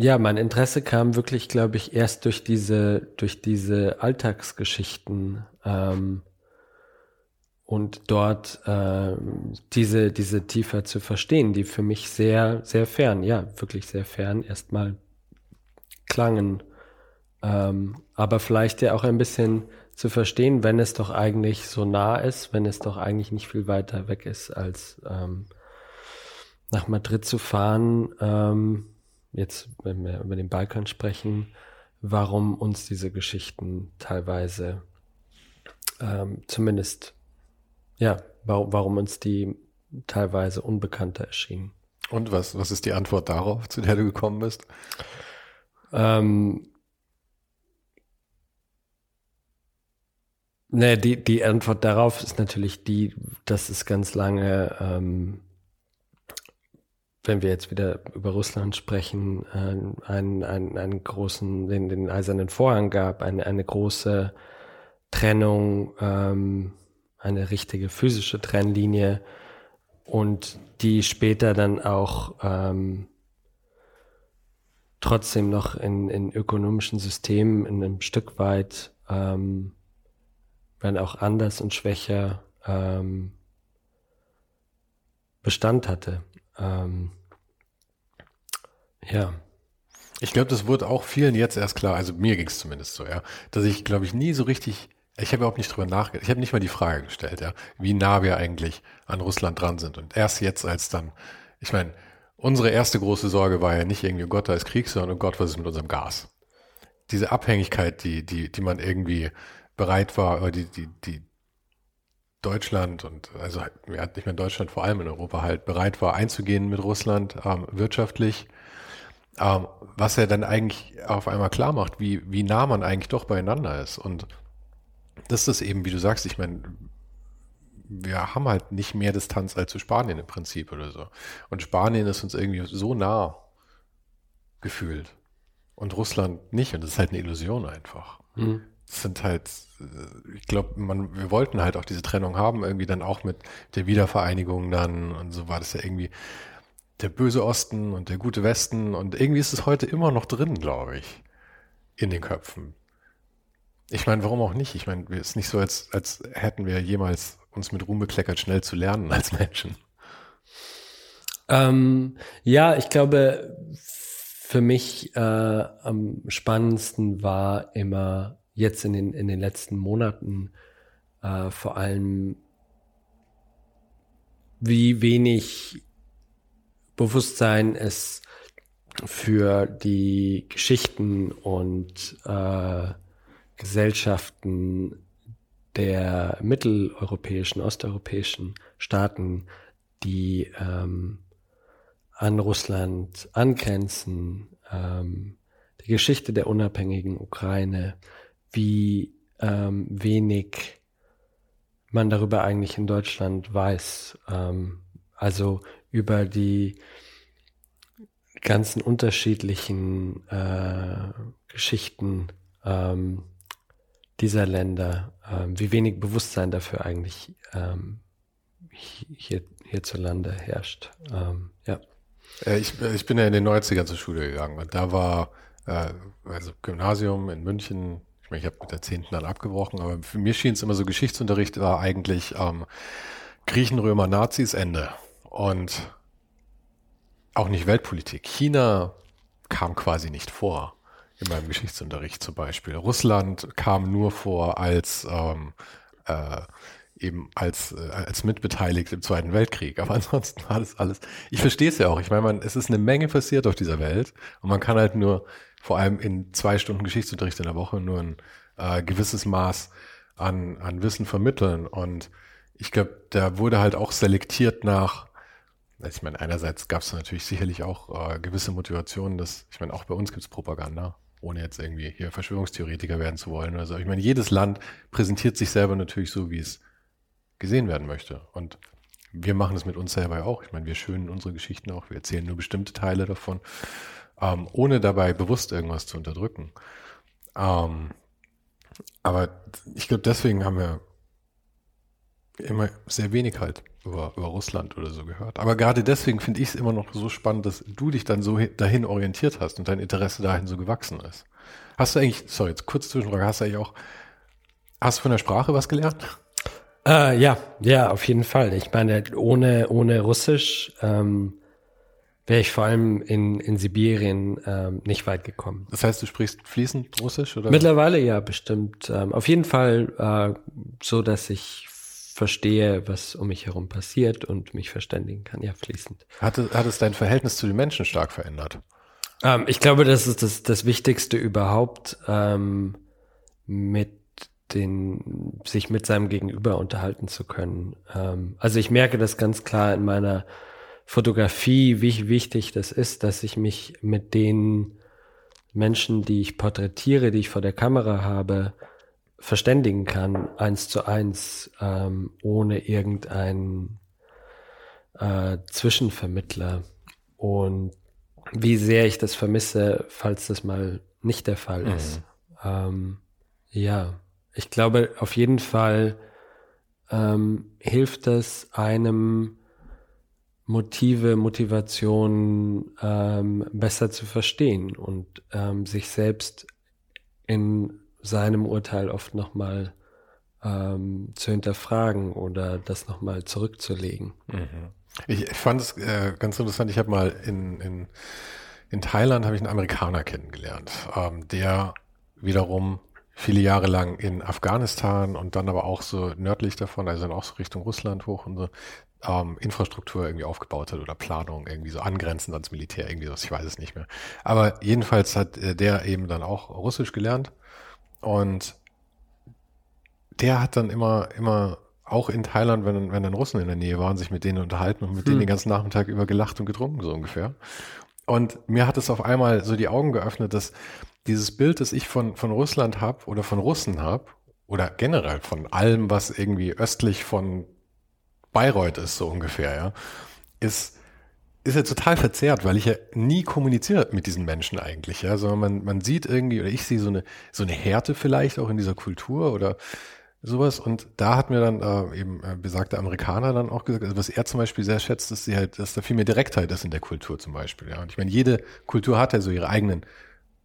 Speaker 2: Ja, mein Interesse kam wirklich, glaube ich, erst durch diese, durch diese Alltagsgeschichten ähm, und dort ähm, diese, diese tiefer zu verstehen, die für mich sehr, sehr fern, ja, wirklich sehr fern erstmal klangen, ähm, aber vielleicht ja auch ein bisschen zu verstehen, wenn es doch eigentlich so nah ist, wenn es doch eigentlich nicht viel weiter weg ist, als ähm, nach Madrid zu fahren. Ähm, jetzt, wenn wir über den Balkan sprechen, warum uns diese Geschichten teilweise ähm, zumindest, ja, warum, warum uns die teilweise unbekannter erschienen.
Speaker 1: Und was, was ist die Antwort darauf, zu der du gekommen bist?
Speaker 2: Ähm, ne, die, die Antwort darauf ist natürlich die, dass es ganz lange, ähm, wenn wir jetzt wieder über Russland sprechen, äh, einen, einen, einen großen, den, den eisernen Vorhang gab, eine, eine große Trennung, ähm, eine richtige physische Trennlinie und die später dann auch ähm, trotzdem noch in, in ökonomischen Systemen in einem Stück weit, ähm, wenn auch anders und schwächer, ähm, Bestand hatte. Ähm, ja.
Speaker 1: Ich glaube, das wurde auch vielen jetzt erst klar, also mir ging es zumindest so, ja, dass ich, glaube ich, nie so richtig ich habe überhaupt nicht drüber nachgedacht. Ich habe nicht mal die Frage gestellt, ja, wie nah wir eigentlich an Russland dran sind. Und erst jetzt, als dann, ich meine, unsere erste große Sorge war ja nicht irgendwie, oh Gott, da ist Krieg, sondern oh Gott, was ist mit unserem Gas? Diese Abhängigkeit, die, die, die man irgendwie bereit war, die, die, die Deutschland und also ja, nicht mehr Deutschland, vor allem in Europa halt bereit war einzugehen mit Russland ähm, wirtschaftlich, ähm, was er dann eigentlich auf einmal klar macht, wie, wie nah man eigentlich doch beieinander ist. Und das ist eben, wie du sagst, ich meine, wir haben halt nicht mehr Distanz als zu Spanien im Prinzip oder so. Und Spanien ist uns irgendwie so nah gefühlt. Und Russland nicht. Und das ist halt eine Illusion einfach. Mhm. Sind halt, äh, ich glaube, man, wir wollten halt auch diese Trennung haben, irgendwie dann auch mit der Wiedervereinigung dann und so war das ja irgendwie der böse Osten und der gute Westen und irgendwie ist es heute immer noch drin, glaube ich, in den Köpfen. Ich meine, warum auch nicht? Ich meine, es ist nicht so, als, als hätten wir jemals uns mit Ruhm bekleckert, schnell zu lernen als Menschen.
Speaker 2: Ähm, ja, ich glaube, für mich äh, am spannendsten war immer jetzt in den, in den letzten Monaten äh, vor allem, wie wenig Bewusstsein es für die Geschichten und äh, Gesellschaften der mitteleuropäischen, osteuropäischen Staaten, die ähm, an Russland angrenzen, ähm, die Geschichte der unabhängigen Ukraine, wie ähm, wenig man darüber eigentlich in Deutschland weiß. Ähm, also über die ganzen unterschiedlichen äh, Geschichten ähm, dieser Länder, ähm, wie wenig Bewusstsein dafür eigentlich ähm, hier, hierzulande herrscht. Ähm, ja.
Speaker 1: Äh, ich, ich bin ja in den 90ern zur Schule gegangen und da war äh, also Gymnasium in München, ich habe mit der 10. dann abgebrochen, aber für mich schien es immer so, Geschichtsunterricht war eigentlich ähm, Griechen, Römer, Nazis, Ende. Und auch nicht Weltpolitik. China kam quasi nicht vor in meinem Geschichtsunterricht zum Beispiel. Russland kam nur vor als ähm, äh, eben als äh, als mitbeteiligt im Zweiten Weltkrieg. Aber ansonsten war das alles. Ich verstehe es ja auch. Ich meine, man, es ist eine Menge passiert auf dieser Welt und man kann halt nur vor allem in zwei Stunden Geschichtsunterricht in der Woche nur ein äh, gewisses Maß an an Wissen vermitteln. Und ich glaube, da wurde halt auch selektiert nach also ich meine, einerseits gab es natürlich sicherlich auch äh, gewisse Motivationen, dass, ich meine, auch bei uns gibt es Propaganda ohne jetzt irgendwie hier Verschwörungstheoretiker werden zu wollen oder so. Ich meine, jedes Land präsentiert sich selber natürlich so, wie es gesehen werden möchte. Und wir machen es mit uns selber auch. Ich meine, wir schönen unsere Geschichten auch. Wir erzählen nur bestimmte Teile davon, ähm, ohne dabei bewusst irgendwas zu unterdrücken. Ähm, aber ich glaube, deswegen haben wir immer sehr wenig halt über, über Russland oder so gehört. Aber gerade deswegen finde ich es immer noch so spannend, dass du dich dann so dahin orientiert hast und dein Interesse dahin so gewachsen ist. Hast du eigentlich, sorry, jetzt kurz Zwischenfrage, hast du eigentlich auch, hast du von der Sprache was gelernt?
Speaker 2: Äh, ja, ja, auf jeden Fall. Ich meine, ohne, ohne Russisch ähm, wäre ich vor allem in, in Sibirien ähm, nicht weit gekommen.
Speaker 1: Das heißt, du sprichst fließend Russisch oder?
Speaker 2: Mittlerweile ja, bestimmt. Ähm, auf jeden Fall äh, so, dass ich verstehe, was um mich herum passiert und mich verständigen kann, ja, fließend.
Speaker 1: Hat es, hat es dein Verhältnis zu den Menschen stark verändert?
Speaker 2: Ähm, ich glaube, das ist das, das Wichtigste überhaupt, ähm, mit den, sich mit seinem Gegenüber unterhalten zu können. Ähm, also ich merke das ganz klar in meiner Fotografie, wie wichtig das ist, dass ich mich mit den Menschen, die ich porträtiere, die ich vor der Kamera habe, verständigen kann, eins zu eins, ähm, ohne irgendeinen äh, Zwischenvermittler. Und wie sehr ich das vermisse, falls das mal nicht der Fall mhm. ist. Ähm, ja, ich glaube auf jeden Fall ähm, hilft es einem Motive, Motivation ähm, besser zu verstehen und ähm, sich selbst in seinem Urteil oft nochmal ähm, zu hinterfragen oder das nochmal zurückzulegen.
Speaker 1: Mhm. Ich, fand es äh, ganz interessant, ich habe mal in, in, in Thailand habe ich einen Amerikaner kennengelernt, ähm, der wiederum viele Jahre lang in Afghanistan und dann aber auch so nördlich davon, also dann auch so Richtung Russland hoch und so, ähm, Infrastruktur irgendwie aufgebaut hat oder Planung irgendwie so angrenzend ans Militär, irgendwie was, ich weiß es nicht mehr. Aber jedenfalls hat äh, der eben dann auch Russisch gelernt und der hat dann immer, immer auch in Thailand, wenn, wenn dann Russen in der Nähe waren, sich mit denen unterhalten und mit hm. denen den ganzen Nachmittag über gelacht und getrunken, so ungefähr. Und mir hat es auf einmal so die Augen geöffnet, dass dieses Bild, das ich von, von Russland habe oder von Russen habe, oder generell von allem, was irgendwie östlich von Bayreuth ist, so ungefähr, ja, ist, ist ja total verzerrt, weil ich ja nie kommuniziere mit diesen Menschen eigentlich, ja, sondern man, man sieht irgendwie, oder ich sehe so eine, so eine Härte vielleicht auch in dieser Kultur oder sowas. Und da hat mir dann äh, eben äh, besagte Amerikaner dann auch gesagt, also was er zum Beispiel sehr schätzt, ist sie halt, dass da viel mehr Direktheit ist in der Kultur zum Beispiel, ja. Und ich meine, jede Kultur hat ja so ihre eigenen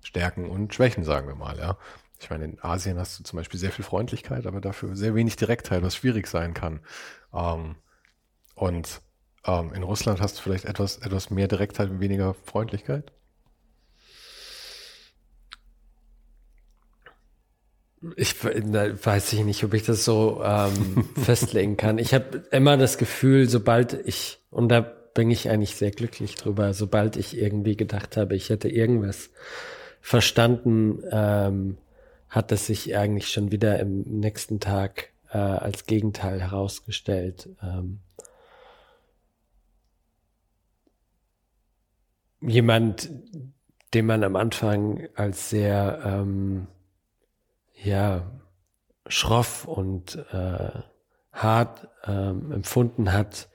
Speaker 1: Stärken und Schwächen, sagen wir mal, ja. Ich meine, in Asien hast du zum Beispiel sehr viel Freundlichkeit, aber dafür sehr wenig Direktheit, was schwierig sein kann. Ähm, und ähm, in Russland hast du vielleicht etwas, etwas mehr Direktheit und weniger Freundlichkeit?
Speaker 2: Ich weiß ich nicht, ob ich das so ähm, festlegen kann. Ich habe immer das Gefühl, sobald ich, und da bin ich eigentlich sehr glücklich drüber, sobald ich irgendwie gedacht habe, ich hätte irgendwas verstanden, ähm, hat es sich eigentlich schon wieder im nächsten Tag äh, als Gegenteil herausgestellt. Ähm, jemand, den man am Anfang als sehr ähm, ja schroff und äh, hart ähm, empfunden hat,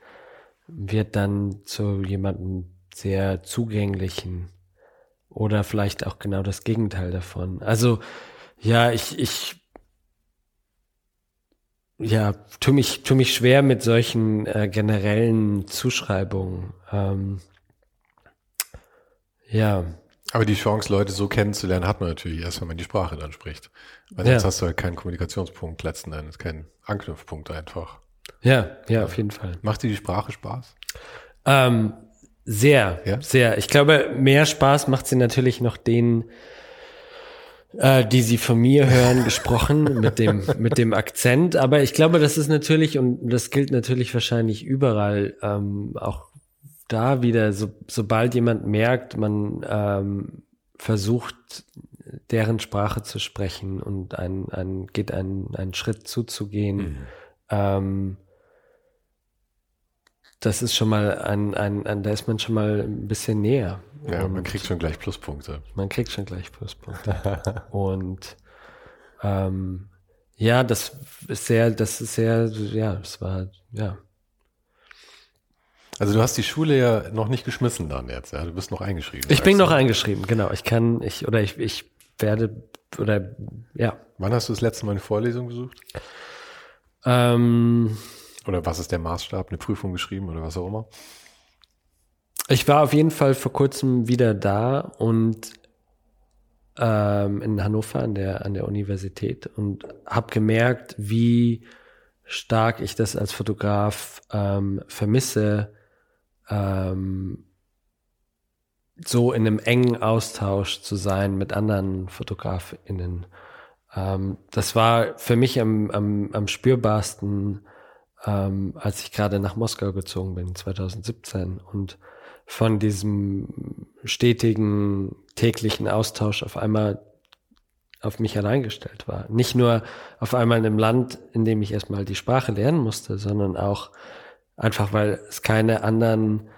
Speaker 2: wird dann zu jemandem sehr zugänglichen oder vielleicht auch genau das Gegenteil davon. Also ja, ich ich ja, tu mich, tu mich schwer mit solchen äh, generellen Zuschreibungen. Ähm, ja.
Speaker 1: Aber die Chance, Leute so kennenzulernen, hat man natürlich erst, wenn man die Sprache dann spricht. Weil ja. sonst hast du halt keinen Kommunikationspunkt letzten Endes, keinen Anknüpfpunkt einfach.
Speaker 2: Ja, ja, auf jeden Fall.
Speaker 1: Macht dir die Sprache Spaß?
Speaker 2: Ähm, sehr, ja? sehr. Ich glaube, mehr Spaß macht sie natürlich noch denen, äh, die sie von mir hören, gesprochen mit dem, mit dem Akzent. Aber ich glaube, das ist natürlich, und das gilt natürlich wahrscheinlich überall, ähm, auch da wieder, so, sobald jemand merkt, man ähm, versucht, deren Sprache zu sprechen und ein, ein, geht einen, einen Schritt zuzugehen, mhm. ähm, das ist schon mal ein, ein, ein, da ist man schon mal ein bisschen näher.
Speaker 1: Ja, und man kriegt schon gleich Pluspunkte.
Speaker 2: Man kriegt schon gleich Pluspunkte. und ähm, ja, das ist sehr, das ist sehr, ja, es war, ja,
Speaker 1: also du hast die Schule ja noch nicht geschmissen dann jetzt, ja? Du bist noch eingeschrieben.
Speaker 2: Ich bin noch eingeschrieben, genau. Ich kann, ich, oder ich, ich werde, oder, ja.
Speaker 1: Wann hast du das letzte Mal eine Vorlesung besucht?
Speaker 2: Ähm,
Speaker 1: oder was ist der Maßstab? Eine Prüfung geschrieben oder was auch immer?
Speaker 2: Ich war auf jeden Fall vor kurzem wieder da und ähm, in Hannover an der, an der Universität und habe gemerkt, wie stark ich das als Fotograf ähm, vermisse, ähm, so in einem engen Austausch zu sein mit anderen FotografInnen. Ähm, das war für mich am, am, am spürbarsten, ähm, als ich gerade nach Moskau gezogen bin, 2017. Und von diesem stetigen täglichen Austausch auf einmal auf mich allein gestellt war. Nicht nur auf einmal in einem Land, in dem ich erstmal die Sprache lernen musste, sondern auch einfach, weil es keine anderen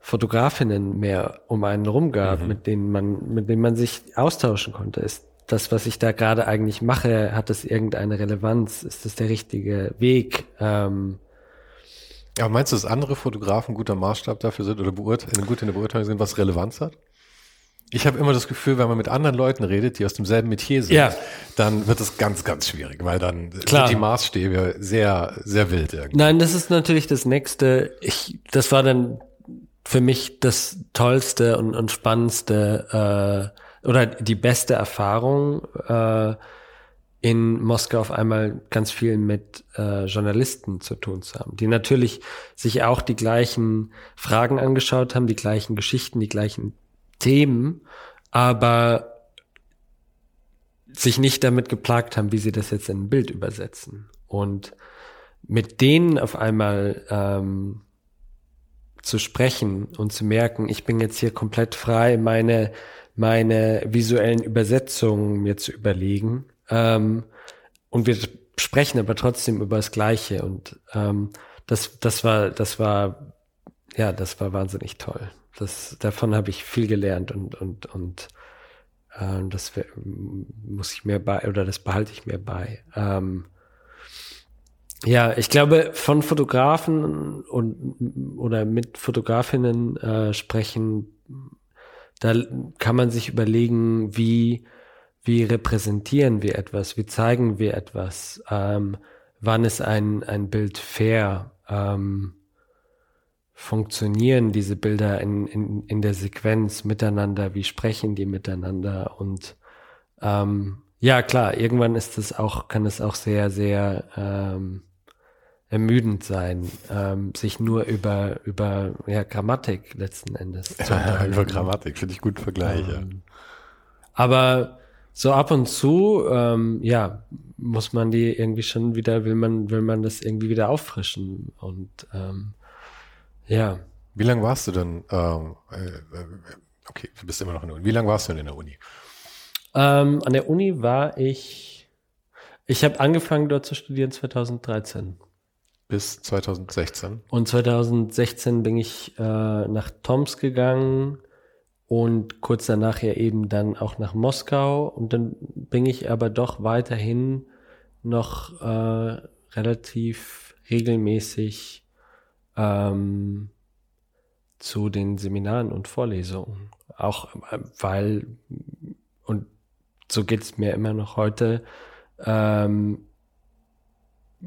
Speaker 2: Fotografinnen mehr um einen rum gab, mhm. mit denen man, mit denen man sich austauschen konnte. Ist das, was ich da gerade eigentlich mache, hat das irgendeine Relevanz? Ist das der richtige Weg? Ähm,
Speaker 1: ja, meinst du, dass andere Fotografen guter Maßstab dafür sind oder gut in der Beurteilung sind, was Relevanz hat? Ich habe immer das Gefühl, wenn man mit anderen Leuten redet, die aus demselben Metier sind, ja. dann wird es ganz, ganz schwierig, weil dann Klar. sind die Maßstäbe sehr, sehr wild irgendwie.
Speaker 2: Nein, das ist natürlich das nächste. Ich, das war dann für mich das tollste und, und spannendste äh, oder die beste Erfahrung äh, in Moskau auf einmal ganz viel mit äh, Journalisten zu tun zu haben, die natürlich sich auch die gleichen Fragen angeschaut haben, die gleichen Geschichten, die gleichen Themen, aber sich nicht damit geplagt haben, wie sie das jetzt in ein Bild übersetzen. Und mit denen auf einmal ähm, zu sprechen und zu merken, ich bin jetzt hier komplett frei, meine, meine visuellen Übersetzungen mir zu überlegen. Ähm, und wir sprechen aber trotzdem über das Gleiche. Und ähm, das, das war, das war, ja, das war wahnsinnig toll. Das, davon habe ich viel gelernt und, und, und äh, das muss ich mir bei, oder das behalte ich mir bei. Ähm, ja, ich glaube, von Fotografen und oder mit Fotografinnen äh, sprechen, da kann man sich überlegen, wie, wie repräsentieren wir etwas, wie zeigen wir etwas, ähm, wann ist ein, ein Bild fair, ähm, funktionieren diese Bilder in, in, in der Sequenz miteinander, wie sprechen die miteinander und ähm, ja klar, irgendwann ist es auch, kann es auch sehr, sehr ähm, ermüdend sein, ähm, sich nur über, über ja, Grammatik letzten Endes
Speaker 1: zu ja, Über Grammatik, finde ich gut Vergleich. Ähm,
Speaker 2: aber so ab und zu, ähm, ja, muss man die irgendwie schon wieder, will man, will man das irgendwie wieder auffrischen und ähm, ja.
Speaker 1: Wie lange warst du denn, ähm, äh, äh, okay, du bist immer noch in der Uni. Wie lange warst du denn in der Uni?
Speaker 2: Ähm, an der Uni war ich, ich habe angefangen dort zu studieren 2013.
Speaker 1: Bis 2016.
Speaker 2: Und 2016 bin ich äh, nach Toms gegangen und kurz danach ja eben dann auch nach Moskau. Und dann bin ich aber doch weiterhin noch äh, relativ regelmäßig ähm, zu den Seminaren und Vorlesungen. Auch äh, weil, und so geht's mir immer noch heute, ähm,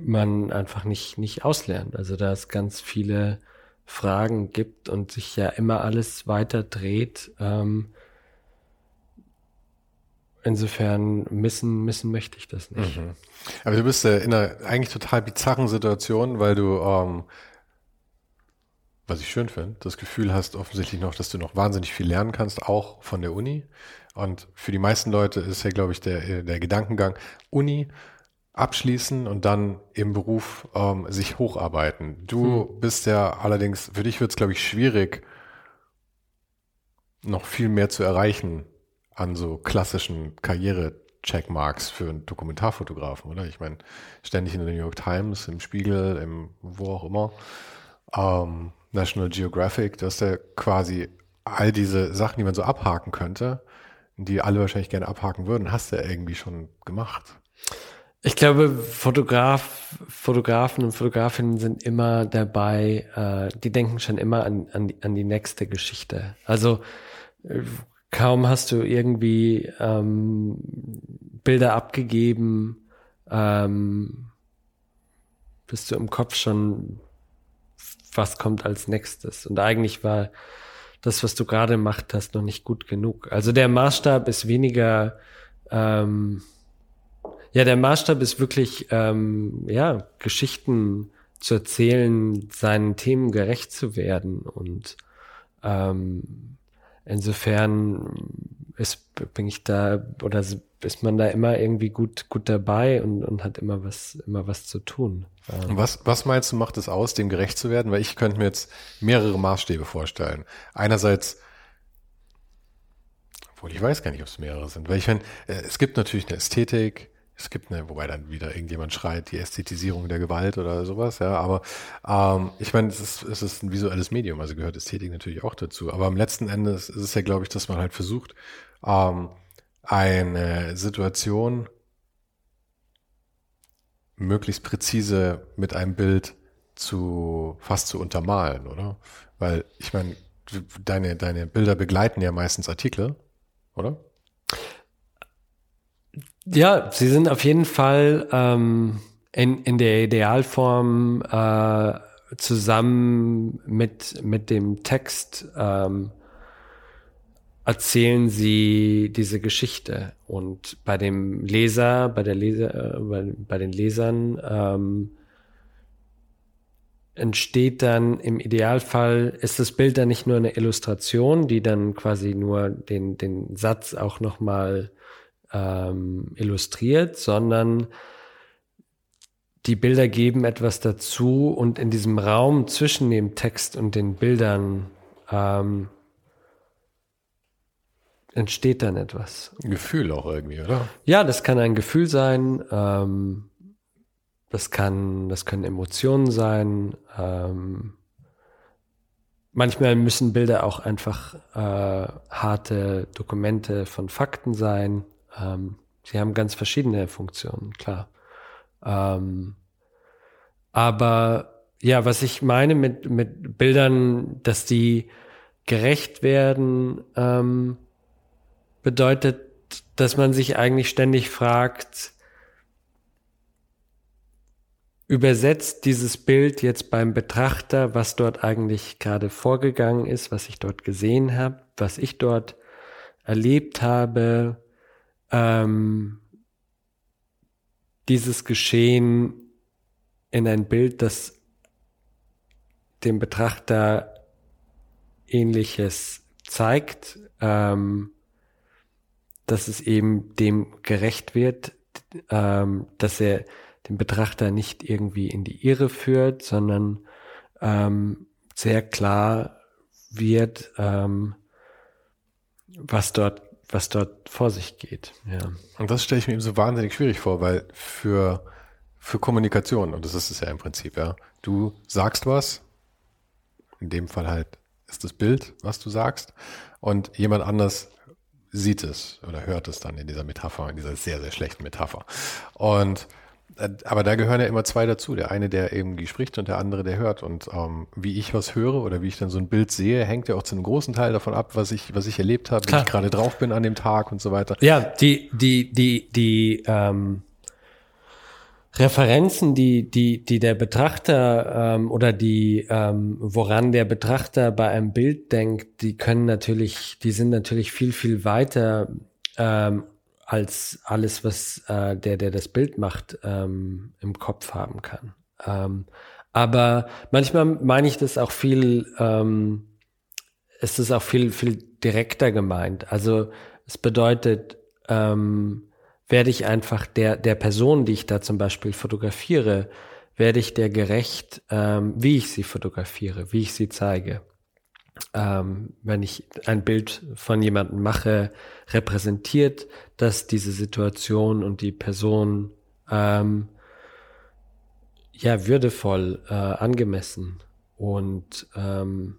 Speaker 2: man einfach nicht, nicht auslernt. Also da es ganz viele Fragen gibt und sich ja immer alles weiter dreht. Ähm, insofern missen, missen möchte ich das nicht. Mhm.
Speaker 1: Aber du bist ja in einer eigentlich total bizarren Situation, weil du ähm, was ich schön finde, das Gefühl hast offensichtlich noch, dass du noch wahnsinnig viel lernen kannst, auch von der Uni. Und für die meisten Leute ist ja, glaube ich, der, der Gedankengang, Uni abschließen und dann im Beruf ähm, sich hocharbeiten. Du hm. bist ja allerdings, für dich wird es, glaube ich, schwierig, noch viel mehr zu erreichen an so klassischen Karriere-Checkmarks für einen Dokumentarfotografen, oder? Ich meine, ständig in der New York Times, im Spiegel, im wo auch immer. Ähm, National Geographic, dass der quasi all diese Sachen, die man so abhaken könnte, die alle wahrscheinlich gerne abhaken würden, hast du ja irgendwie schon gemacht.
Speaker 2: Ich glaube, Fotograf, Fotografen und Fotografinnen sind immer dabei, äh, die denken schon immer an, an, an die nächste Geschichte. Also kaum hast du irgendwie ähm, Bilder abgegeben, ähm, bist du im Kopf schon was kommt als nächstes. Und eigentlich war das, was du gerade gemacht hast, noch nicht gut genug. Also der Maßstab ist weniger, ähm, ja, der Maßstab ist wirklich, ähm, ja, Geschichten zu erzählen, seinen Themen gerecht zu werden und ähm, insofern ist, bin ich da oder ist man da immer irgendwie gut, gut dabei und, und hat immer was, immer was zu tun.
Speaker 1: Was, was meinst du, macht es aus, dem gerecht zu werden? Weil ich könnte mir jetzt mehrere Maßstäbe vorstellen. Einerseits, obwohl ich weiß gar nicht, ob es mehrere sind, weil ich meine, äh, es gibt natürlich eine Ästhetik, es gibt eine, wobei dann wieder irgendjemand schreit, die Ästhetisierung der Gewalt oder sowas, ja, aber ähm, ich meine, es ist, es ist ein visuelles Medium, also gehört Ästhetik natürlich auch dazu. Aber am letzten Ende ist es ja, glaube ich, dass man halt versucht, ähm, eine Situation möglichst präzise mit einem Bild zu fast zu untermalen, oder? Weil ich meine, deine, deine Bilder begleiten ja meistens Artikel, oder?
Speaker 2: Ja, sie sind auf jeden Fall ähm, in, in der Idealform äh, zusammen mit, mit dem Text ähm, erzählen sie diese Geschichte. Und bei dem Leser, bei der Leser, äh, bei, bei den Lesern ähm, entsteht dann im Idealfall, ist das Bild dann nicht nur eine Illustration, die dann quasi nur den, den Satz auch nochmal ähm, illustriert, sondern die Bilder geben etwas dazu und in diesem Raum zwischen dem Text und den Bildern ähm, entsteht dann etwas.
Speaker 1: Ein Gefühl auch irgendwie, oder?
Speaker 2: Ja, das kann ein Gefühl sein, ähm, das kann, das können Emotionen sein. Ähm, manchmal müssen Bilder auch einfach äh, harte Dokumente von Fakten sein. Ähm, sie haben ganz verschiedene Funktionen, klar. Ähm, aber ja, was ich meine mit, mit Bildern, dass die gerecht werden, ähm, bedeutet, dass man sich eigentlich ständig fragt, übersetzt dieses Bild jetzt beim Betrachter, was dort eigentlich gerade vorgegangen ist, was ich dort gesehen habe, was ich dort erlebt habe, ähm, dieses Geschehen in ein Bild, das dem Betrachter ähnliches zeigt, ähm, dass es eben dem gerecht wird, ähm, dass er den Betrachter nicht irgendwie in die Irre führt, sondern ähm, sehr klar wird, ähm, was dort was dort vor sich geht. Ja.
Speaker 1: Und das stelle ich mir eben so wahnsinnig schwierig vor, weil für, für Kommunikation, und das ist es ja im Prinzip, ja, du sagst was, in dem Fall halt ist das Bild, was du sagst, und jemand anders sieht es oder hört es dann in dieser Metapher, in dieser sehr, sehr schlechten Metapher. Und aber da gehören ja immer zwei dazu. Der eine, der irgendwie spricht und der andere, der hört. Und ähm, wie ich was höre oder wie ich dann so ein Bild sehe, hängt ja auch zu einem großen Teil davon ab, was ich, was ich erlebt habe, wie ich gerade drauf bin an dem Tag und so weiter.
Speaker 2: Ja, die, die, die, die ähm, Referenzen, die, die, die der Betrachter ähm, oder die, ähm, woran der Betrachter bei einem Bild denkt, die können natürlich, die sind natürlich viel, viel weiter ähm, als alles, was äh, der, der das Bild macht, ähm, im Kopf haben kann. Ähm, aber manchmal meine ich das auch viel, ähm, ist es auch viel, viel direkter gemeint. Also es bedeutet, ähm, werde ich einfach der, der Person, die ich da zum Beispiel fotografiere, werde ich der gerecht, ähm, wie ich sie fotografiere, wie ich sie zeige ähm, wenn ich ein Bild von jemandem mache, repräsentiert das diese Situation und die Person ähm, ja würdevoll, äh, angemessen. Und ähm,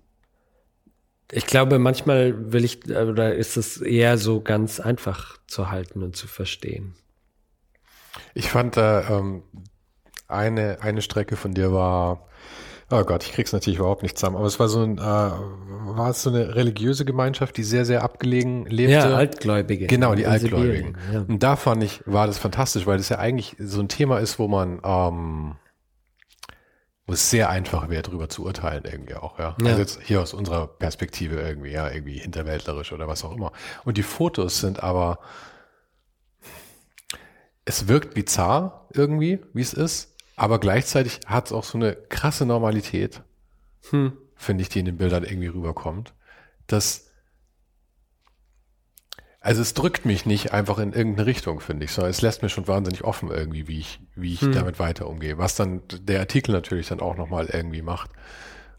Speaker 2: ich glaube, manchmal will ich, oder ist es eher so ganz einfach zu halten und zu verstehen.
Speaker 1: Ich fand da ähm, eine, eine Strecke von dir war Oh Gott, ich krieg's natürlich überhaupt nicht zusammen. Aber es war so ein, äh, war es so eine religiöse Gemeinschaft, die sehr, sehr abgelegen lebte.
Speaker 2: Ja, Altgläubige.
Speaker 1: Genau, die Altgläubigen. Ja. Und da fand ich, war das fantastisch, weil das ja eigentlich so ein Thema ist, wo man, ähm, wo es sehr einfach wäre, darüber zu urteilen irgendwie auch, ja. ja. Also jetzt hier aus unserer Perspektive irgendwie, ja, irgendwie hinterwäldlerisch oder was auch immer. Und die Fotos sind aber, es wirkt bizarr irgendwie, wie es ist. Aber gleichzeitig hat es auch so eine krasse Normalität, hm. finde ich, die in den Bildern irgendwie rüberkommt, dass also es drückt mich nicht einfach in irgendeine Richtung, finde ich, sondern es lässt mir schon wahnsinnig offen irgendwie, wie ich, wie ich hm. damit weiter umgehe. Was dann der Artikel natürlich dann auch nochmal irgendwie macht.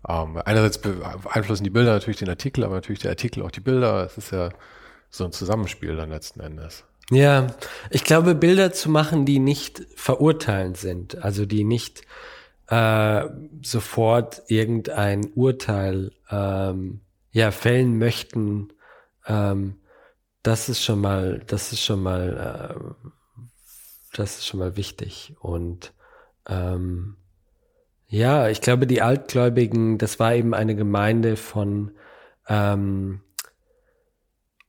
Speaker 1: Ähm, einerseits beeinflussen die Bilder natürlich den Artikel, aber natürlich der Artikel auch die Bilder. Es ist ja so ein Zusammenspiel dann letzten Endes.
Speaker 2: Ja, ich glaube, Bilder zu machen, die nicht verurteilend sind, also die nicht äh, sofort irgendein Urteil ähm, ja fällen möchten, ähm, das ist schon mal, das ist schon mal, äh, das ist schon mal wichtig. Und ähm, ja, ich glaube, die Altgläubigen, das war eben eine Gemeinde von ähm,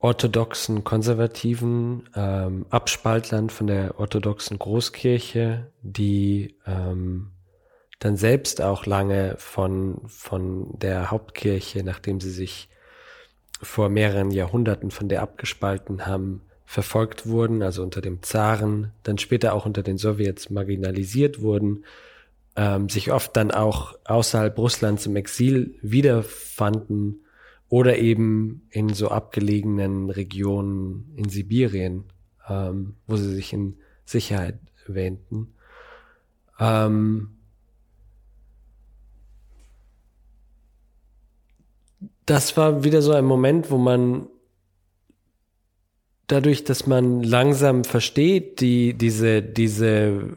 Speaker 2: orthodoxen Konservativen, ähm, Abspaltlern von der orthodoxen Großkirche, die ähm, dann selbst auch lange von, von der Hauptkirche, nachdem sie sich vor mehreren Jahrhunderten von der abgespalten haben, verfolgt wurden, also unter dem Zaren, dann später auch unter den Sowjets marginalisiert wurden ähm, sich oft dann auch außerhalb Russlands im Exil wiederfanden oder eben in so abgelegenen Regionen in Sibirien, ähm, wo sie sich in Sicherheit wähnten. Ähm, das war wieder so ein Moment, wo man dadurch, dass man langsam versteht, die, diese, diese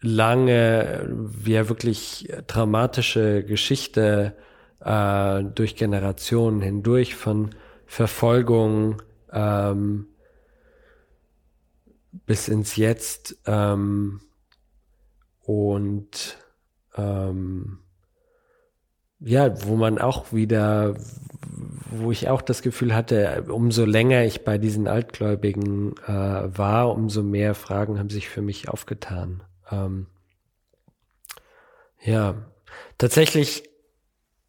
Speaker 2: lange, ja wirklich dramatische Geschichte äh, durch Generationen hindurch von Verfolgung ähm, bis ins Jetzt ähm, und ähm, ja, wo man auch wieder, wo ich auch das Gefühl hatte, umso länger ich bei diesen Altgläubigen äh, war, umso mehr Fragen haben sich für mich aufgetan. Ähm, ja, tatsächlich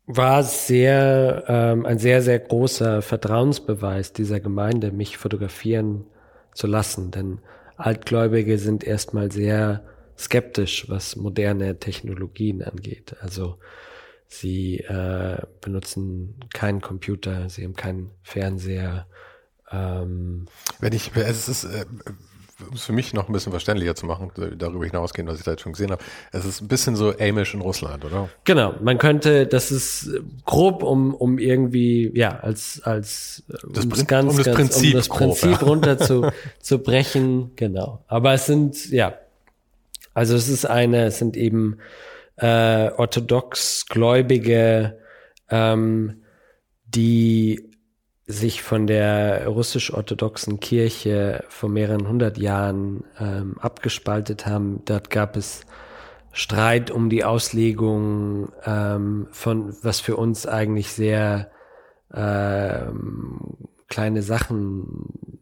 Speaker 2: war sehr, ähm, ein sehr, sehr großer Vertrauensbeweis dieser Gemeinde, mich fotografieren zu lassen, denn Altgläubige sind erstmal sehr skeptisch, was moderne Technologien angeht. Also sie äh, benutzen keinen Computer, sie haben keinen Fernseher. Ähm,
Speaker 1: Wenn ich, es ist, äh, um es für mich noch ein bisschen verständlicher zu machen, darüber hinausgehen, was ich da jetzt schon gesehen habe, es ist ein bisschen so Amish in Russland, oder?
Speaker 2: Genau, man könnte, das ist grob, um, um irgendwie, ja, als, als
Speaker 1: das, um das, ganz, um das ganz, Prinzip,
Speaker 2: um das Prinzip grob, runter zu, zu brechen, genau. Aber es sind, ja, also es ist eine, es sind eben äh, orthodox Gläubige, ähm, die sich von der russisch-orthodoxen Kirche vor mehreren hundert Jahren ähm, abgespaltet haben. Dort gab es Streit um die Auslegung ähm, von, was für uns eigentlich sehr ähm, kleine Sachen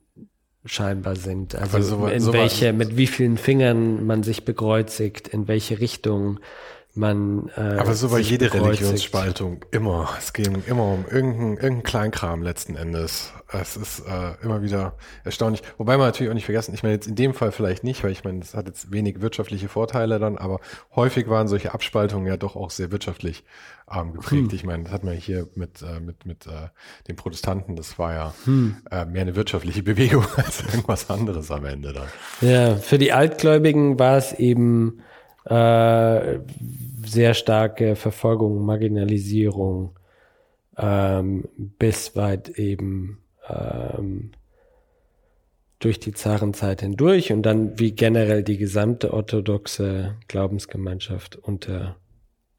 Speaker 2: scheinbar sind. Also so, in so welche, mit wie vielen Fingern man sich bekreuzigt, in welche Richtung man. Äh,
Speaker 1: Aber so war jede bekreuzigt. Religionsspaltung immer. Es ging immer um irgendeinen irgendein Kleinkram letzten Endes. Es ist äh, immer wieder erstaunlich. Wobei man natürlich auch nicht vergessen, ich meine jetzt in dem Fall vielleicht nicht, weil ich meine, es hat jetzt wenig wirtschaftliche Vorteile dann, aber häufig waren solche Abspaltungen ja doch auch sehr wirtschaftlich ähm, geprägt. Hm. Ich meine, das hat man hier mit, äh, mit, mit äh, den Protestanten, das war ja hm. äh, mehr eine wirtschaftliche Bewegung als irgendwas anderes am Ende dann.
Speaker 2: Ja, für die Altgläubigen war es eben äh, sehr starke Verfolgung, Marginalisierung ähm, bis weit eben ähm, durch die Zarenzeit hindurch und dann wie generell die gesamte orthodoxe Glaubensgemeinschaft unter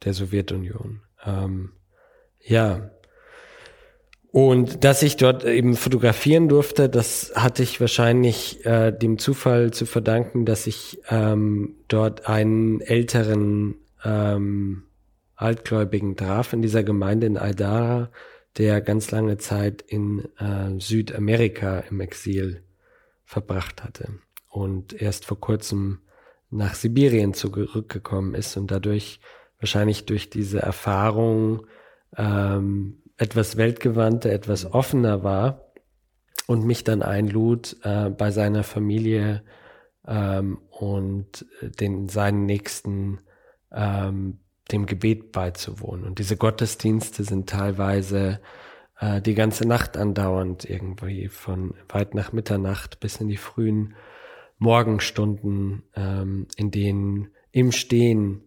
Speaker 2: der Sowjetunion. Ähm, ja, und dass ich dort eben fotografieren durfte, das hatte ich wahrscheinlich äh, dem Zufall zu verdanken, dass ich ähm, dort einen älteren ähm, Altgläubigen traf in dieser Gemeinde in Aydara, der ganz lange Zeit in äh, Südamerika im Exil verbracht hatte und erst vor kurzem nach Sibirien zurückgekommen ist und dadurch wahrscheinlich durch diese Erfahrung ähm, etwas weltgewandter, etwas offener war und mich dann einlud, äh, bei seiner Familie ähm, und den seinen Nächsten ähm, dem Gebet beizuwohnen. Und diese Gottesdienste sind teilweise äh, die ganze Nacht andauernd irgendwie von weit nach Mitternacht bis in die frühen Morgenstunden, ähm, in denen im Stehen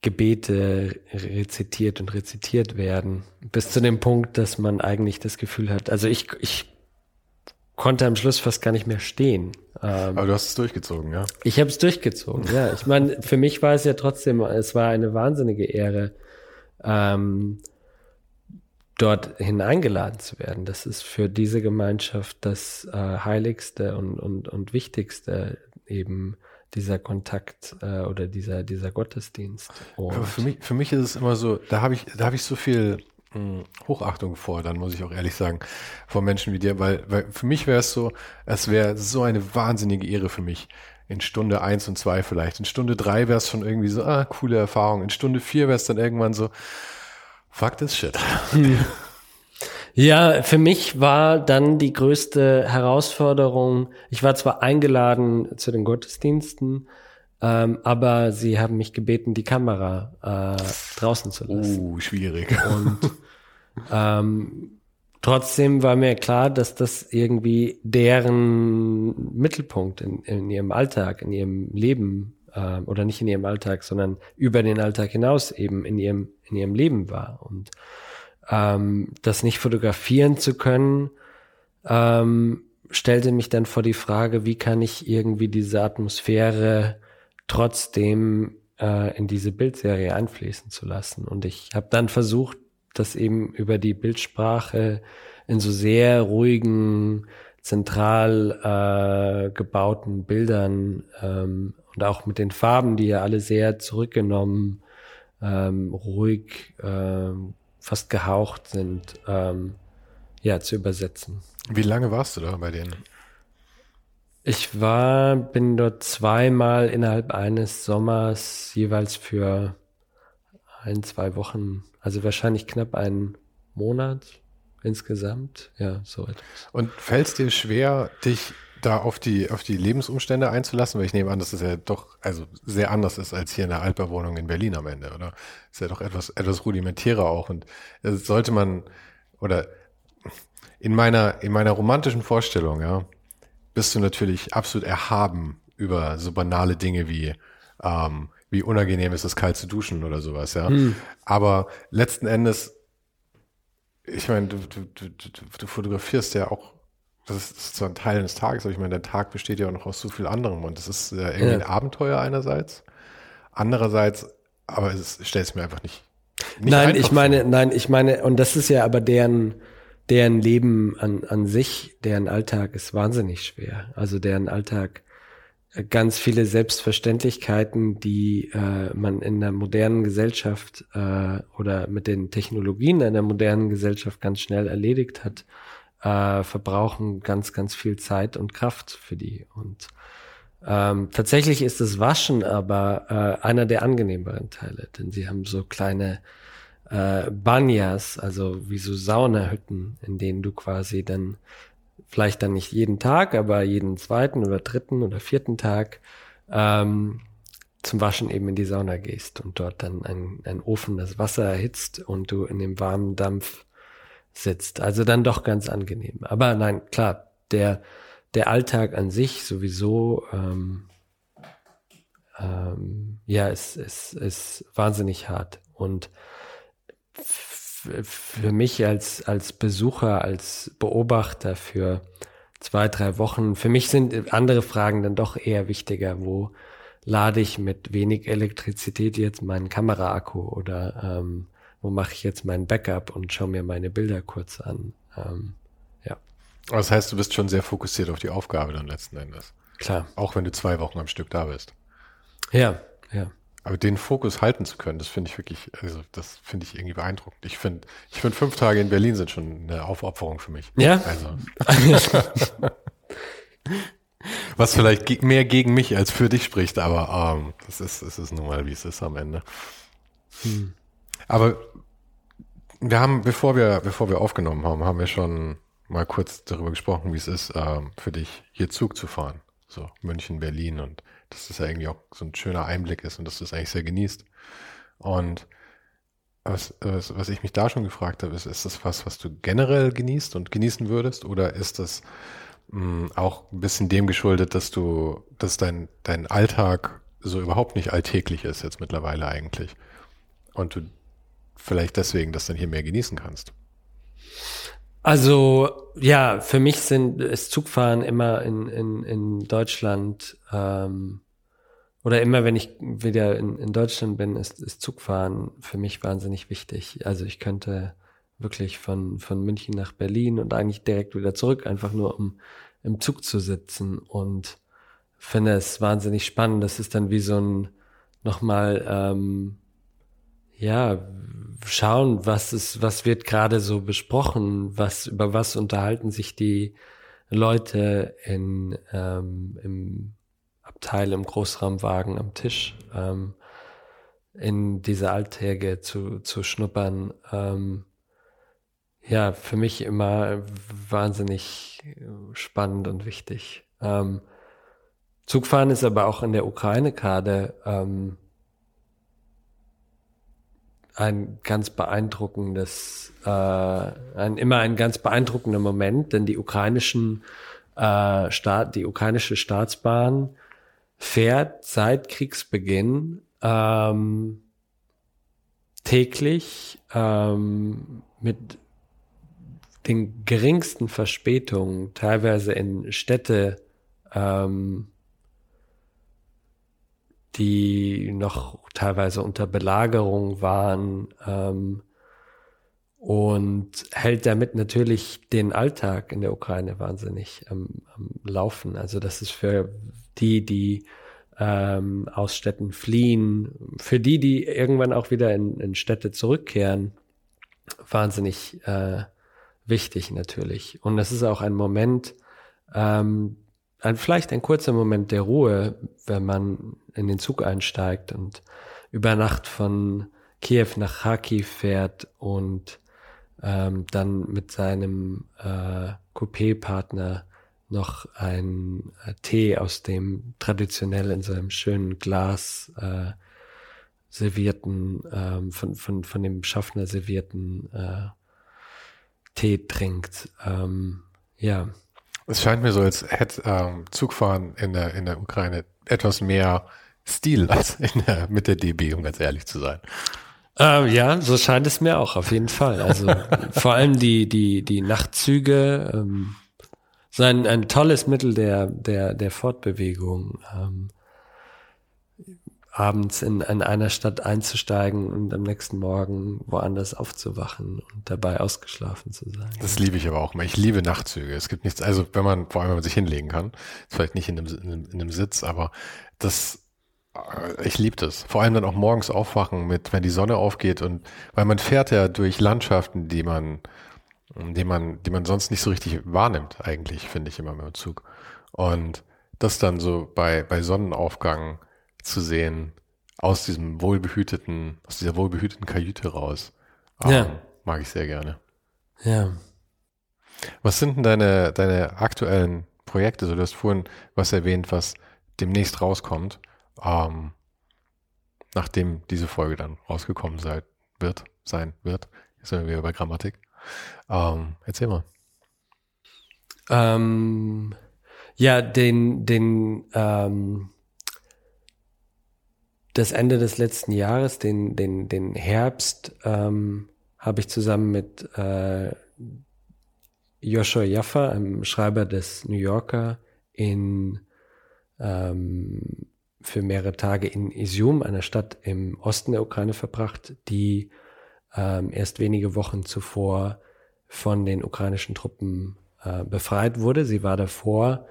Speaker 2: Gebete rezitiert und rezitiert werden, bis zu dem Punkt, dass man eigentlich das Gefühl hat, also ich, ich konnte am Schluss fast gar nicht mehr stehen.
Speaker 1: Ähm, Aber du hast es durchgezogen, ja?
Speaker 2: Ich habe es durchgezogen, ja. Ich meine, für mich war es ja trotzdem, es war eine wahnsinnige Ehre, ähm, dorthin eingeladen zu werden. Das ist für diese Gemeinschaft das äh, Heiligste und, und, und Wichtigste eben dieser Kontakt äh, oder dieser, dieser Gottesdienst.
Speaker 1: Für mich, für mich ist es immer so, da habe ich, da habe ich so viel mh, hm, Hochachtung vor, dann muss ich auch ehrlich sagen, vor Menschen wie dir, weil, weil für mich wäre es so, es wäre so eine wahnsinnige Ehre für mich. In Stunde eins und zwei vielleicht. In Stunde drei wäre es schon irgendwie so, ah, coole Erfahrung. In Stunde vier wäre es dann irgendwann so, fuck this shit. Hm.
Speaker 2: Ja, für mich war dann die größte Herausforderung, ich war zwar eingeladen zu den Gottesdiensten, ähm, aber sie haben mich gebeten, die Kamera äh, draußen zu lassen.
Speaker 1: Uh, schwierig.
Speaker 2: Und ähm, trotzdem war mir klar, dass das irgendwie deren Mittelpunkt in, in ihrem Alltag, in ihrem Leben äh, oder nicht in ihrem Alltag, sondern über den Alltag hinaus eben in ihrem in ihrem Leben war und ähm, das nicht fotografieren zu können, ähm, stellte mich dann vor die Frage, wie kann ich irgendwie diese Atmosphäre trotzdem äh, in diese Bildserie einfließen zu lassen. Und ich habe dann versucht, das eben über die Bildsprache in so sehr ruhigen, zentral äh, gebauten Bildern ähm, und auch mit den Farben, die ja alle sehr zurückgenommen, ähm, ruhig, ähm, fast gehaucht sind, ähm, ja, zu übersetzen.
Speaker 1: Wie lange warst du da bei denen?
Speaker 2: Ich war, bin dort zweimal innerhalb eines Sommers jeweils für ein, zwei Wochen, also wahrscheinlich knapp einen Monat insgesamt, ja, so etwas.
Speaker 1: Und fällt es dir schwer, dich da auf die, auf die Lebensumstände einzulassen, weil ich nehme an, dass es ja doch, also sehr anders ist als hier in der Altbauwohnung in Berlin am Ende, oder? Ist ja doch etwas, etwas rudimentärer auch und sollte man, oder in meiner, in meiner romantischen Vorstellung, ja, bist du natürlich absolut erhaben über so banale Dinge wie, ähm, wie unangenehm ist es, kalt zu duschen oder sowas, ja. Hm. Aber letzten Endes, ich meine, du, du, du, du fotografierst ja auch das ist so ein Teil eines Tages, aber ich meine, der Tag besteht ja auch noch aus so viel anderem und das ist äh, irgendwie ja. ein Abenteuer einerseits. Andererseits, aber es stellt es mir einfach nicht.
Speaker 2: nicht nein, ich meine, vor. nein, ich meine, und das ist ja aber deren, deren Leben an, an sich, deren Alltag ist wahnsinnig schwer. Also deren Alltag äh, ganz viele Selbstverständlichkeiten, die äh, man in der modernen Gesellschaft äh, oder mit den Technologien einer modernen Gesellschaft ganz schnell erledigt hat äh, verbrauchen ganz, ganz viel Zeit und Kraft für die. Und ähm, tatsächlich ist das Waschen aber äh, einer der angenehmeren Teile, denn sie haben so kleine äh, Banyas, also wie so Saunahütten, in denen du quasi dann vielleicht dann nicht jeden Tag, aber jeden zweiten oder dritten oder vierten Tag ähm, zum Waschen eben in die Sauna gehst und dort dann ein, ein Ofen das Wasser erhitzt und du in dem warmen Dampf sitzt. Also dann doch ganz angenehm. Aber nein, klar, der, der Alltag an sich sowieso, ähm, ähm, ja, ist, ist, ist wahnsinnig hart. Und für mich als, als Besucher, als Beobachter für zwei, drei Wochen, für mich sind andere Fragen dann doch eher wichtiger. Wo lade ich mit wenig Elektrizität jetzt meinen Kameraakku oder ähm, wo mache ich jetzt mein Backup und schaue mir meine Bilder kurz an. Ähm, ja.
Speaker 1: Das heißt, du bist schon sehr fokussiert auf die Aufgabe dann letzten Endes.
Speaker 2: Klar.
Speaker 1: Auch wenn du zwei Wochen am Stück da bist.
Speaker 2: Ja, ja.
Speaker 1: Aber den Fokus halten zu können, das finde ich wirklich, also das finde ich irgendwie beeindruckend. Ich finde, ich finde fünf Tage in Berlin sind schon eine Aufopferung für mich.
Speaker 2: Ja.
Speaker 1: Also. Was vielleicht mehr gegen mich als für dich spricht, aber ähm, das ist, das ist nun mal, wie es ist am Ende. Hm. Aber wir haben, bevor wir, bevor wir aufgenommen haben, haben wir schon mal kurz darüber gesprochen, wie es ist, ähm, für dich hier Zug zu fahren. So München, Berlin und dass das ja irgendwie auch so ein schöner Einblick ist und dass du es eigentlich sehr genießt. Und was, was, was ich mich da schon gefragt habe, ist, ist das was, was du generell genießt und genießen würdest? Oder ist das mh, hm, auch ein bisschen dem geschuldet, dass du, dass dein, dein Alltag so überhaupt nicht alltäglich ist jetzt mittlerweile eigentlich? Und du vielleicht deswegen das dann hier mehr genießen kannst?
Speaker 2: Also ja, für mich sind es Zugfahren immer in, in, in Deutschland ähm, oder immer wenn ich wieder in, in Deutschland bin, ist, ist Zugfahren für mich wahnsinnig wichtig. Also ich könnte wirklich von, von München nach Berlin und eigentlich direkt wieder zurück, einfach nur um im Zug zu sitzen und finde es wahnsinnig spannend. Das ist dann wie so ein nochmal ähm, ja schauen, was ist, was wird gerade so besprochen, was über was unterhalten sich die Leute in ähm, im Abteil im Großraumwagen am Tisch ähm, in diese Alltäge zu zu schnuppern. Ähm, ja, für mich immer wahnsinnig spannend und wichtig. Ähm, Zugfahren ist aber auch in der Ukraine gerade ähm, ein ganz beeindruckendes, äh, ein, immer ein ganz beeindruckender Moment, denn die ukrainischen äh, Staat, die ukrainische Staatsbahn fährt seit Kriegsbeginn ähm, täglich ähm, mit den geringsten Verspätungen, teilweise in Städte, ähm, die noch teilweise unter Belagerung waren ähm, und hält damit natürlich den Alltag in der Ukraine wahnsinnig am, am Laufen. Also das ist für die, die ähm, aus Städten fliehen, für die, die irgendwann auch wieder in, in Städte zurückkehren, wahnsinnig äh, wichtig natürlich. Und das ist auch ein Moment, ähm, ein, vielleicht ein kurzer Moment der Ruhe, wenn man in den Zug einsteigt und über Nacht von Kiew nach Kharkiv fährt und ähm, dann mit seinem äh, Coupé-Partner noch ein äh, Tee aus dem traditionell in seinem schönen Glas äh, servierten, ähm, von, von, von dem Schaffner servierten äh, Tee trinkt. Ähm, ja.
Speaker 1: Es scheint mir so, als hätte ähm, Zugfahren in der, in der Ukraine etwas mehr Stil als in der, mit der DB, um ganz ehrlich zu sein.
Speaker 2: Ähm, ja, so scheint es mir auch, auf jeden Fall. Also vor allem die, die, die Nachtzüge ähm, sind ein tolles Mittel der, der, der Fortbewegung. Ähm, abends in, in einer Stadt einzusteigen und am nächsten Morgen woanders aufzuwachen und dabei ausgeschlafen zu sein.
Speaker 1: Das liebe ich aber auch mal. Ich liebe Nachtzüge. Es gibt nichts, also wenn man, vor allem wenn man sich hinlegen kann, vielleicht nicht in einem, in einem, in einem Sitz, aber das, äh, ich liebe das. Vor allem dann auch morgens aufwachen mit, wenn die Sonne aufgeht und, weil man fährt ja durch Landschaften, die man, die man, die man sonst nicht so richtig wahrnimmt, eigentlich, finde ich immer mit dem Zug. Und das dann so bei, bei Sonnenaufgang zu sehen, aus diesem wohlbehüteten, aus dieser wohlbehüteten Kajüte raus.
Speaker 2: Um, ja.
Speaker 1: Mag ich sehr gerne.
Speaker 2: Ja.
Speaker 1: Was sind denn deine, deine aktuellen Projekte? So, du hast vorhin was erwähnt, was demnächst rauskommt, ähm, nachdem diese Folge dann rausgekommen sein wird, sein wird. Jetzt sind wir wieder bei Grammatik. Ähm, erzähl mal.
Speaker 2: Ähm, ja, den, den, ähm, das Ende des letzten Jahres, den, den, den Herbst, ähm, habe ich zusammen mit äh, Joshua Jaffa, einem Schreiber des New Yorker, in ähm, für mehrere Tage in Isium, einer Stadt im Osten der Ukraine, verbracht, die ähm, erst wenige Wochen zuvor von den ukrainischen Truppen äh, befreit wurde. Sie war davor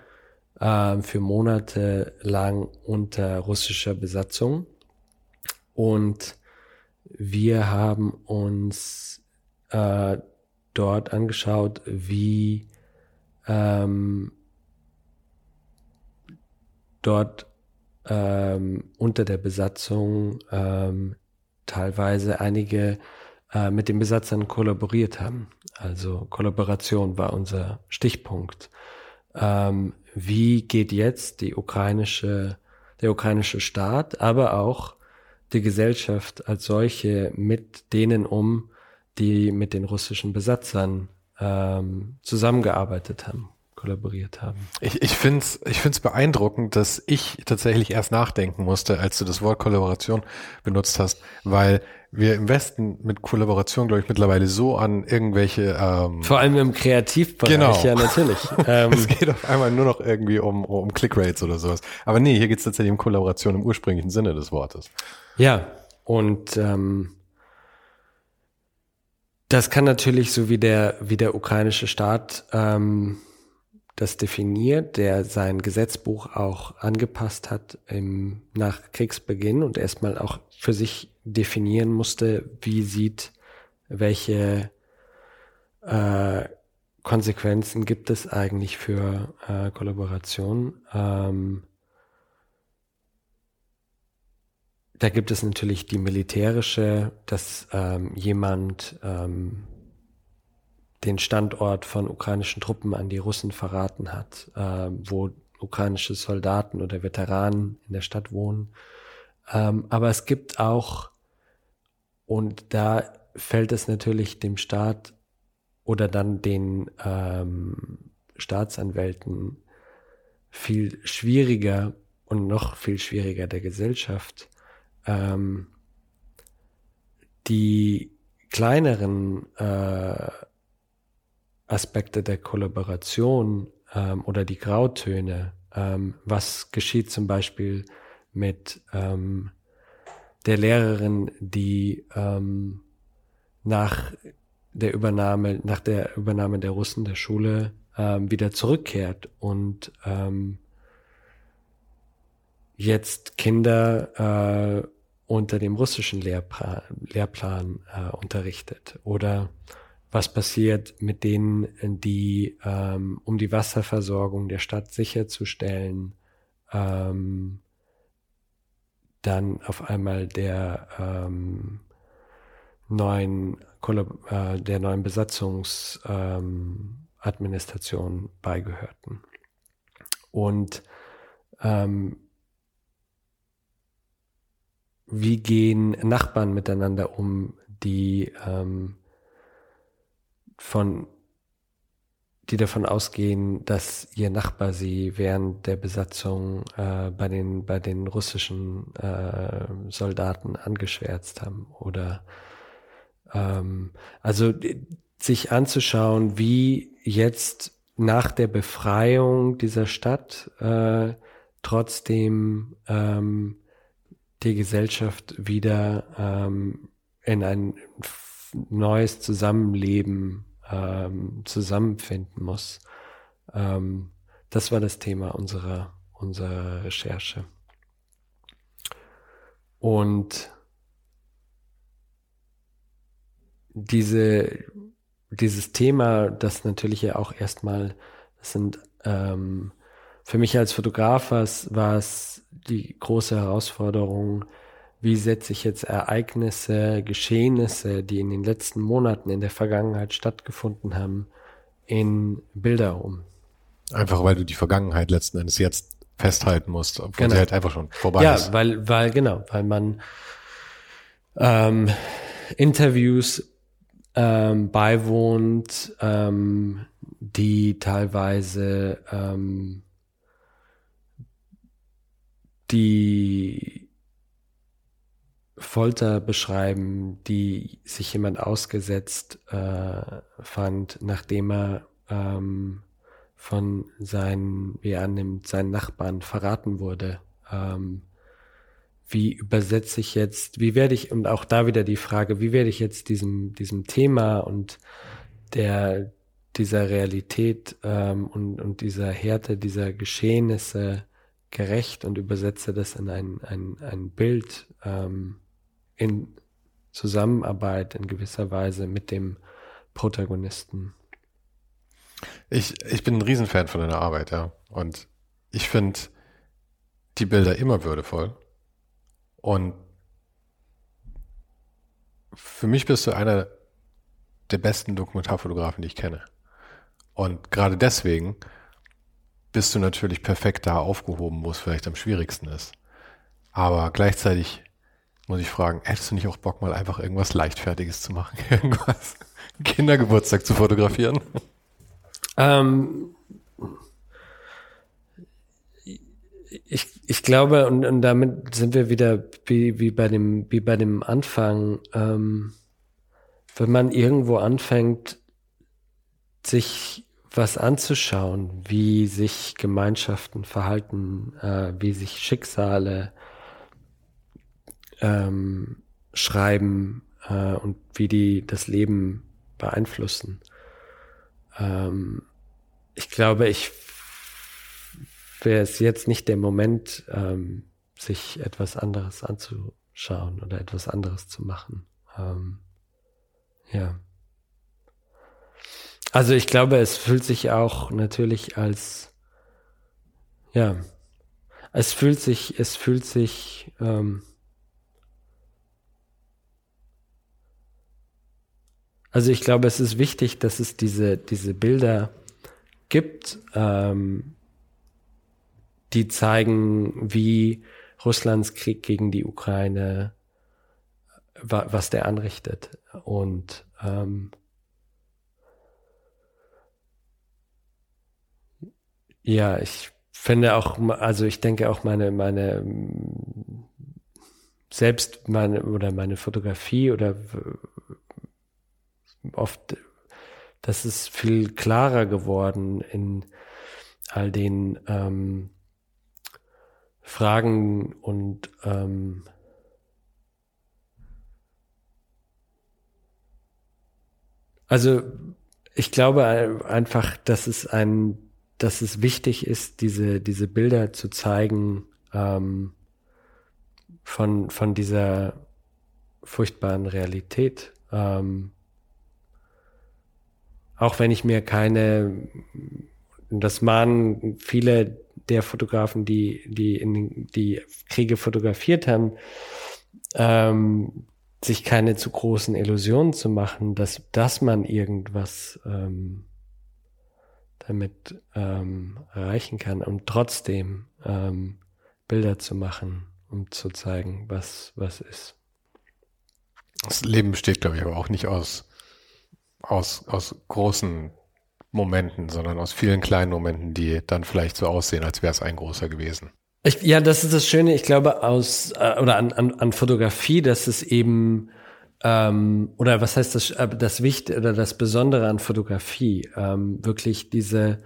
Speaker 2: äh, für Monate lang unter russischer Besatzung und wir haben uns äh, dort angeschaut, wie ähm, dort ähm, unter der Besatzung ähm, teilweise einige äh, mit den Besatzern kollaboriert haben. Also Kollaboration war unser Stichpunkt. Ähm, wie geht jetzt die ukrainische, der ukrainische Staat, aber auch die Gesellschaft als solche mit denen um, die mit den russischen Besatzern ähm, zusammengearbeitet haben, kollaboriert haben.
Speaker 1: Ich, ich finde es ich find's beeindruckend, dass ich tatsächlich erst nachdenken musste, als du das Wort Kollaboration benutzt hast, weil wir im Westen mit Kollaboration, glaube ich, mittlerweile so an irgendwelche ähm,
Speaker 2: Vor allem im Kreativbereich,
Speaker 1: genau.
Speaker 2: ja natürlich.
Speaker 1: ähm, es geht auf einmal nur noch irgendwie um, um Clickrates oder sowas. Aber nee, hier geht es tatsächlich um Kollaboration im ursprünglichen Sinne des Wortes.
Speaker 2: Ja, und ähm, das kann natürlich, so wie der, wie der ukrainische Staat ähm, das definiert, der sein Gesetzbuch auch angepasst hat im, nach Kriegsbeginn und erstmal auch für sich definieren musste, wie sieht, welche äh, Konsequenzen gibt es eigentlich für äh, Kollaboration. Ähm, da gibt es natürlich die militärische, dass ähm, jemand ähm, den Standort von ukrainischen Truppen an die Russen verraten hat, äh, wo ukrainische Soldaten oder Veteranen in der Stadt wohnen. Ähm, aber es gibt auch, und da fällt es natürlich dem Staat oder dann den ähm, Staatsanwälten viel schwieriger und noch viel schwieriger der Gesellschaft, ähm, die kleineren äh, Aspekte der Kollaboration ähm, oder die Grautöne, ähm, was geschieht zum Beispiel mit ähm, der Lehrerin, die ähm, nach der Übernahme, nach der Übernahme der Russen der Schule ähm, wieder zurückkehrt und ähm, jetzt Kinder äh, unter dem russischen Lehrplan, Lehrplan äh, unterrichtet? Oder was passiert mit denen, die, ähm, um die Wasserversorgung der Stadt sicherzustellen, ähm, dann auf einmal der ähm, neuen äh, der neuen Besatzungsadministration ähm, beigehörten. Und ähm, wie gehen Nachbarn miteinander um, die ähm, von die davon ausgehen, dass ihr Nachbar sie während der Besatzung äh, bei den bei den russischen äh, Soldaten angeschwärzt haben oder ähm, also sich anzuschauen, wie jetzt nach der Befreiung dieser Stadt äh, trotzdem ähm, die Gesellschaft wieder ähm, in ein neues Zusammenleben ähm, zusammenfinden muss. Ähm, das war das Thema unserer, unserer Recherche. Und diese, dieses Thema, das natürlich ja auch erstmal, sind ähm, für mich als Fotograf war es die große Herausforderung, wie setze ich jetzt Ereignisse, Geschehnisse, die in den letzten Monaten in der Vergangenheit stattgefunden haben, in Bilder um.
Speaker 1: Einfach weil du die Vergangenheit letzten Endes jetzt festhalten musst, obwohl genau. sie halt einfach schon vorbei
Speaker 2: ja,
Speaker 1: ist.
Speaker 2: Ja, weil, weil, genau, weil man ähm, Interviews ähm, beiwohnt, ähm, die teilweise ähm, die Folter beschreiben, die sich jemand ausgesetzt äh, fand, nachdem er ähm, von seinen, wie er annimmt, seinen Nachbarn verraten wurde. Ähm, wie übersetze ich jetzt, wie werde ich, und auch da wieder die Frage, wie werde ich jetzt diesem, diesem Thema und der, dieser Realität ähm, und, und dieser Härte dieser Geschehnisse gerecht und übersetze das in ein, ein, ein Bild ähm, in Zusammenarbeit in gewisser Weise mit dem Protagonisten.
Speaker 1: Ich, ich bin ein Riesenfan von deiner Arbeit, ja. Und ich finde die Bilder immer würdevoll. Und für mich bist du einer der besten Dokumentarfotografen, die ich kenne. Und gerade deswegen bist du natürlich perfekt da aufgehoben, wo es vielleicht am schwierigsten ist. Aber gleichzeitig muss ich fragen, hättest du nicht auch Bock, mal einfach irgendwas Leichtfertiges zu machen? Irgendwas? Kindergeburtstag zu fotografieren?
Speaker 2: Ähm, ich, ich glaube, und, und damit sind wir wieder wie, wie bei dem, wie bei dem Anfang, ähm, wenn man irgendwo anfängt, sich was anzuschauen, wie sich Gemeinschaften verhalten, äh, wie sich Schicksale ähm, schreiben äh, und wie die das Leben beeinflussen. Ähm, ich glaube, ich wäre es jetzt nicht der Moment, ähm, sich etwas anderes anzuschauen oder etwas anderes zu machen. Ähm, ja. Also ich glaube, es fühlt sich auch natürlich als, ja, es fühlt sich, es fühlt sich, ähm, also ich glaube, es ist wichtig, dass es diese, diese Bilder gibt, ähm, die zeigen, wie Russlands Krieg gegen die Ukraine, was der anrichtet. Und ähm, ja, ich finde auch, also ich denke auch meine, meine selbst meine oder meine Fotografie oder oft, das ist viel klarer geworden in all den ähm, Fragen und ähm, also ich glaube einfach, dass es ein, dass es wichtig ist, diese diese Bilder zu zeigen ähm, von von dieser furchtbaren Realität. Ähm, auch wenn ich mir keine, das mahnen viele der Fotografen, die, die in die Kriege fotografiert haben, ähm, sich keine zu großen Illusionen zu machen, dass, dass man irgendwas ähm, damit ähm, erreichen kann und trotzdem ähm, Bilder zu machen, um zu zeigen, was, was ist.
Speaker 1: Das Leben besteht, glaube ich, aber auch nicht aus, aus, aus großen Momenten, sondern aus vielen kleinen Momenten, die dann vielleicht so aussehen, als wäre es ein großer gewesen.
Speaker 2: Ich, ja, das ist das Schöne, ich glaube, aus äh, oder an, an, an Fotografie, dass es eben ähm, oder was heißt das, äh, das Wicht oder das Besondere an Fotografie, ähm, wirklich diese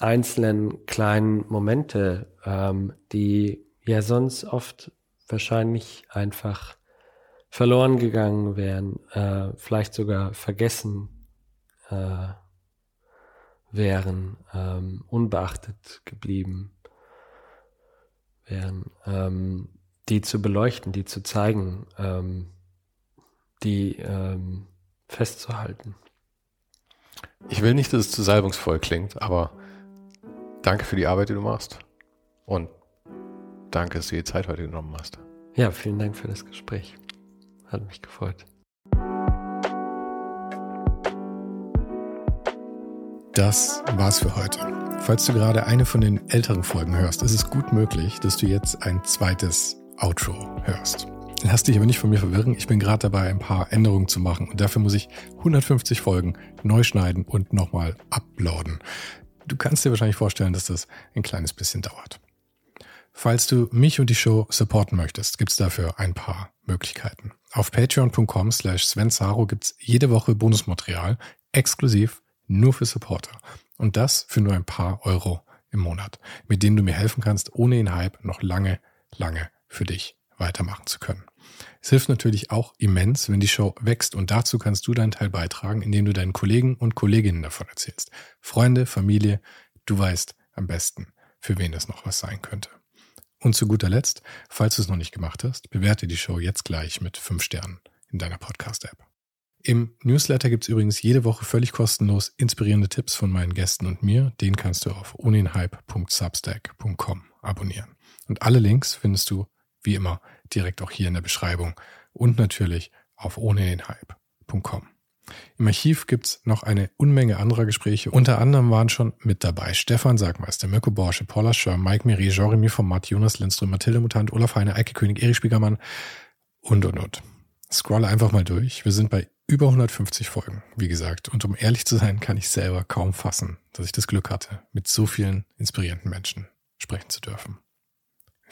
Speaker 2: einzelnen kleinen Momente, ähm, die ja sonst oft wahrscheinlich einfach verloren gegangen wären, äh, vielleicht sogar vergessen äh, wären, ähm, unbeachtet geblieben wären, ähm, die zu beleuchten, die zu zeigen, ähm, die ähm, festzuhalten.
Speaker 1: Ich will nicht, dass es zu salbungsvoll klingt, aber danke für die Arbeit, die du machst. Und danke, dass du die Zeit heute genommen hast.
Speaker 2: Ja, vielen Dank für das Gespräch. Hat mich gefreut.
Speaker 1: Das war's für heute. Falls du gerade eine von den älteren Folgen hörst, ist es gut möglich, dass du jetzt ein zweites Outro hörst. Lass dich aber nicht von mir verwirren. Ich bin gerade dabei, ein paar Änderungen zu machen und dafür muss ich 150 Folgen neu schneiden und nochmal uploaden. Du kannst dir wahrscheinlich vorstellen, dass das ein kleines bisschen dauert. Falls du mich und die Show supporten möchtest, gibt's dafür ein paar Möglichkeiten. Auf patreon.com slash svensaro gibt's jede Woche Bonusmaterial exklusiv nur für Supporter. Und das für nur ein paar Euro im Monat, mit denen du mir helfen kannst, ohne den Hype noch lange, lange für dich weitermachen zu können. Es hilft natürlich auch immens, wenn die Show wächst und dazu kannst du deinen Teil beitragen, indem du deinen Kollegen und Kolleginnen davon erzählst. Freunde, Familie, du weißt am besten, für wen es noch was sein könnte. Und zu guter Letzt, falls du es noch nicht gemacht hast, bewerte die Show jetzt gleich mit fünf Sternen in deiner Podcast-App. Im Newsletter gibt's übrigens jede Woche völlig kostenlos inspirierende Tipps von meinen Gästen und mir. Den kannst du auf oninhype.substack.com abonnieren. Und alle Links findest du, wie immer, direkt auch hier in der Beschreibung und natürlich auf ohnedenhype.com. Im Archiv gibt's noch eine Unmenge anderer Gespräche. Unter anderem waren schon mit dabei Stefan Sagmeister, Mirko Borsche, Paula Schör, Mike Miri, Jeremy Format, Jonas Lindström, Mathilde Mutant, Olaf Heine, Eike König, Erich Spiegermann, und, und, und. Scroll einfach mal durch. Wir sind bei über 150 Folgen, wie gesagt. Und um ehrlich zu sein, kann ich selber kaum fassen, dass ich das Glück hatte, mit so vielen inspirierenden Menschen sprechen zu dürfen.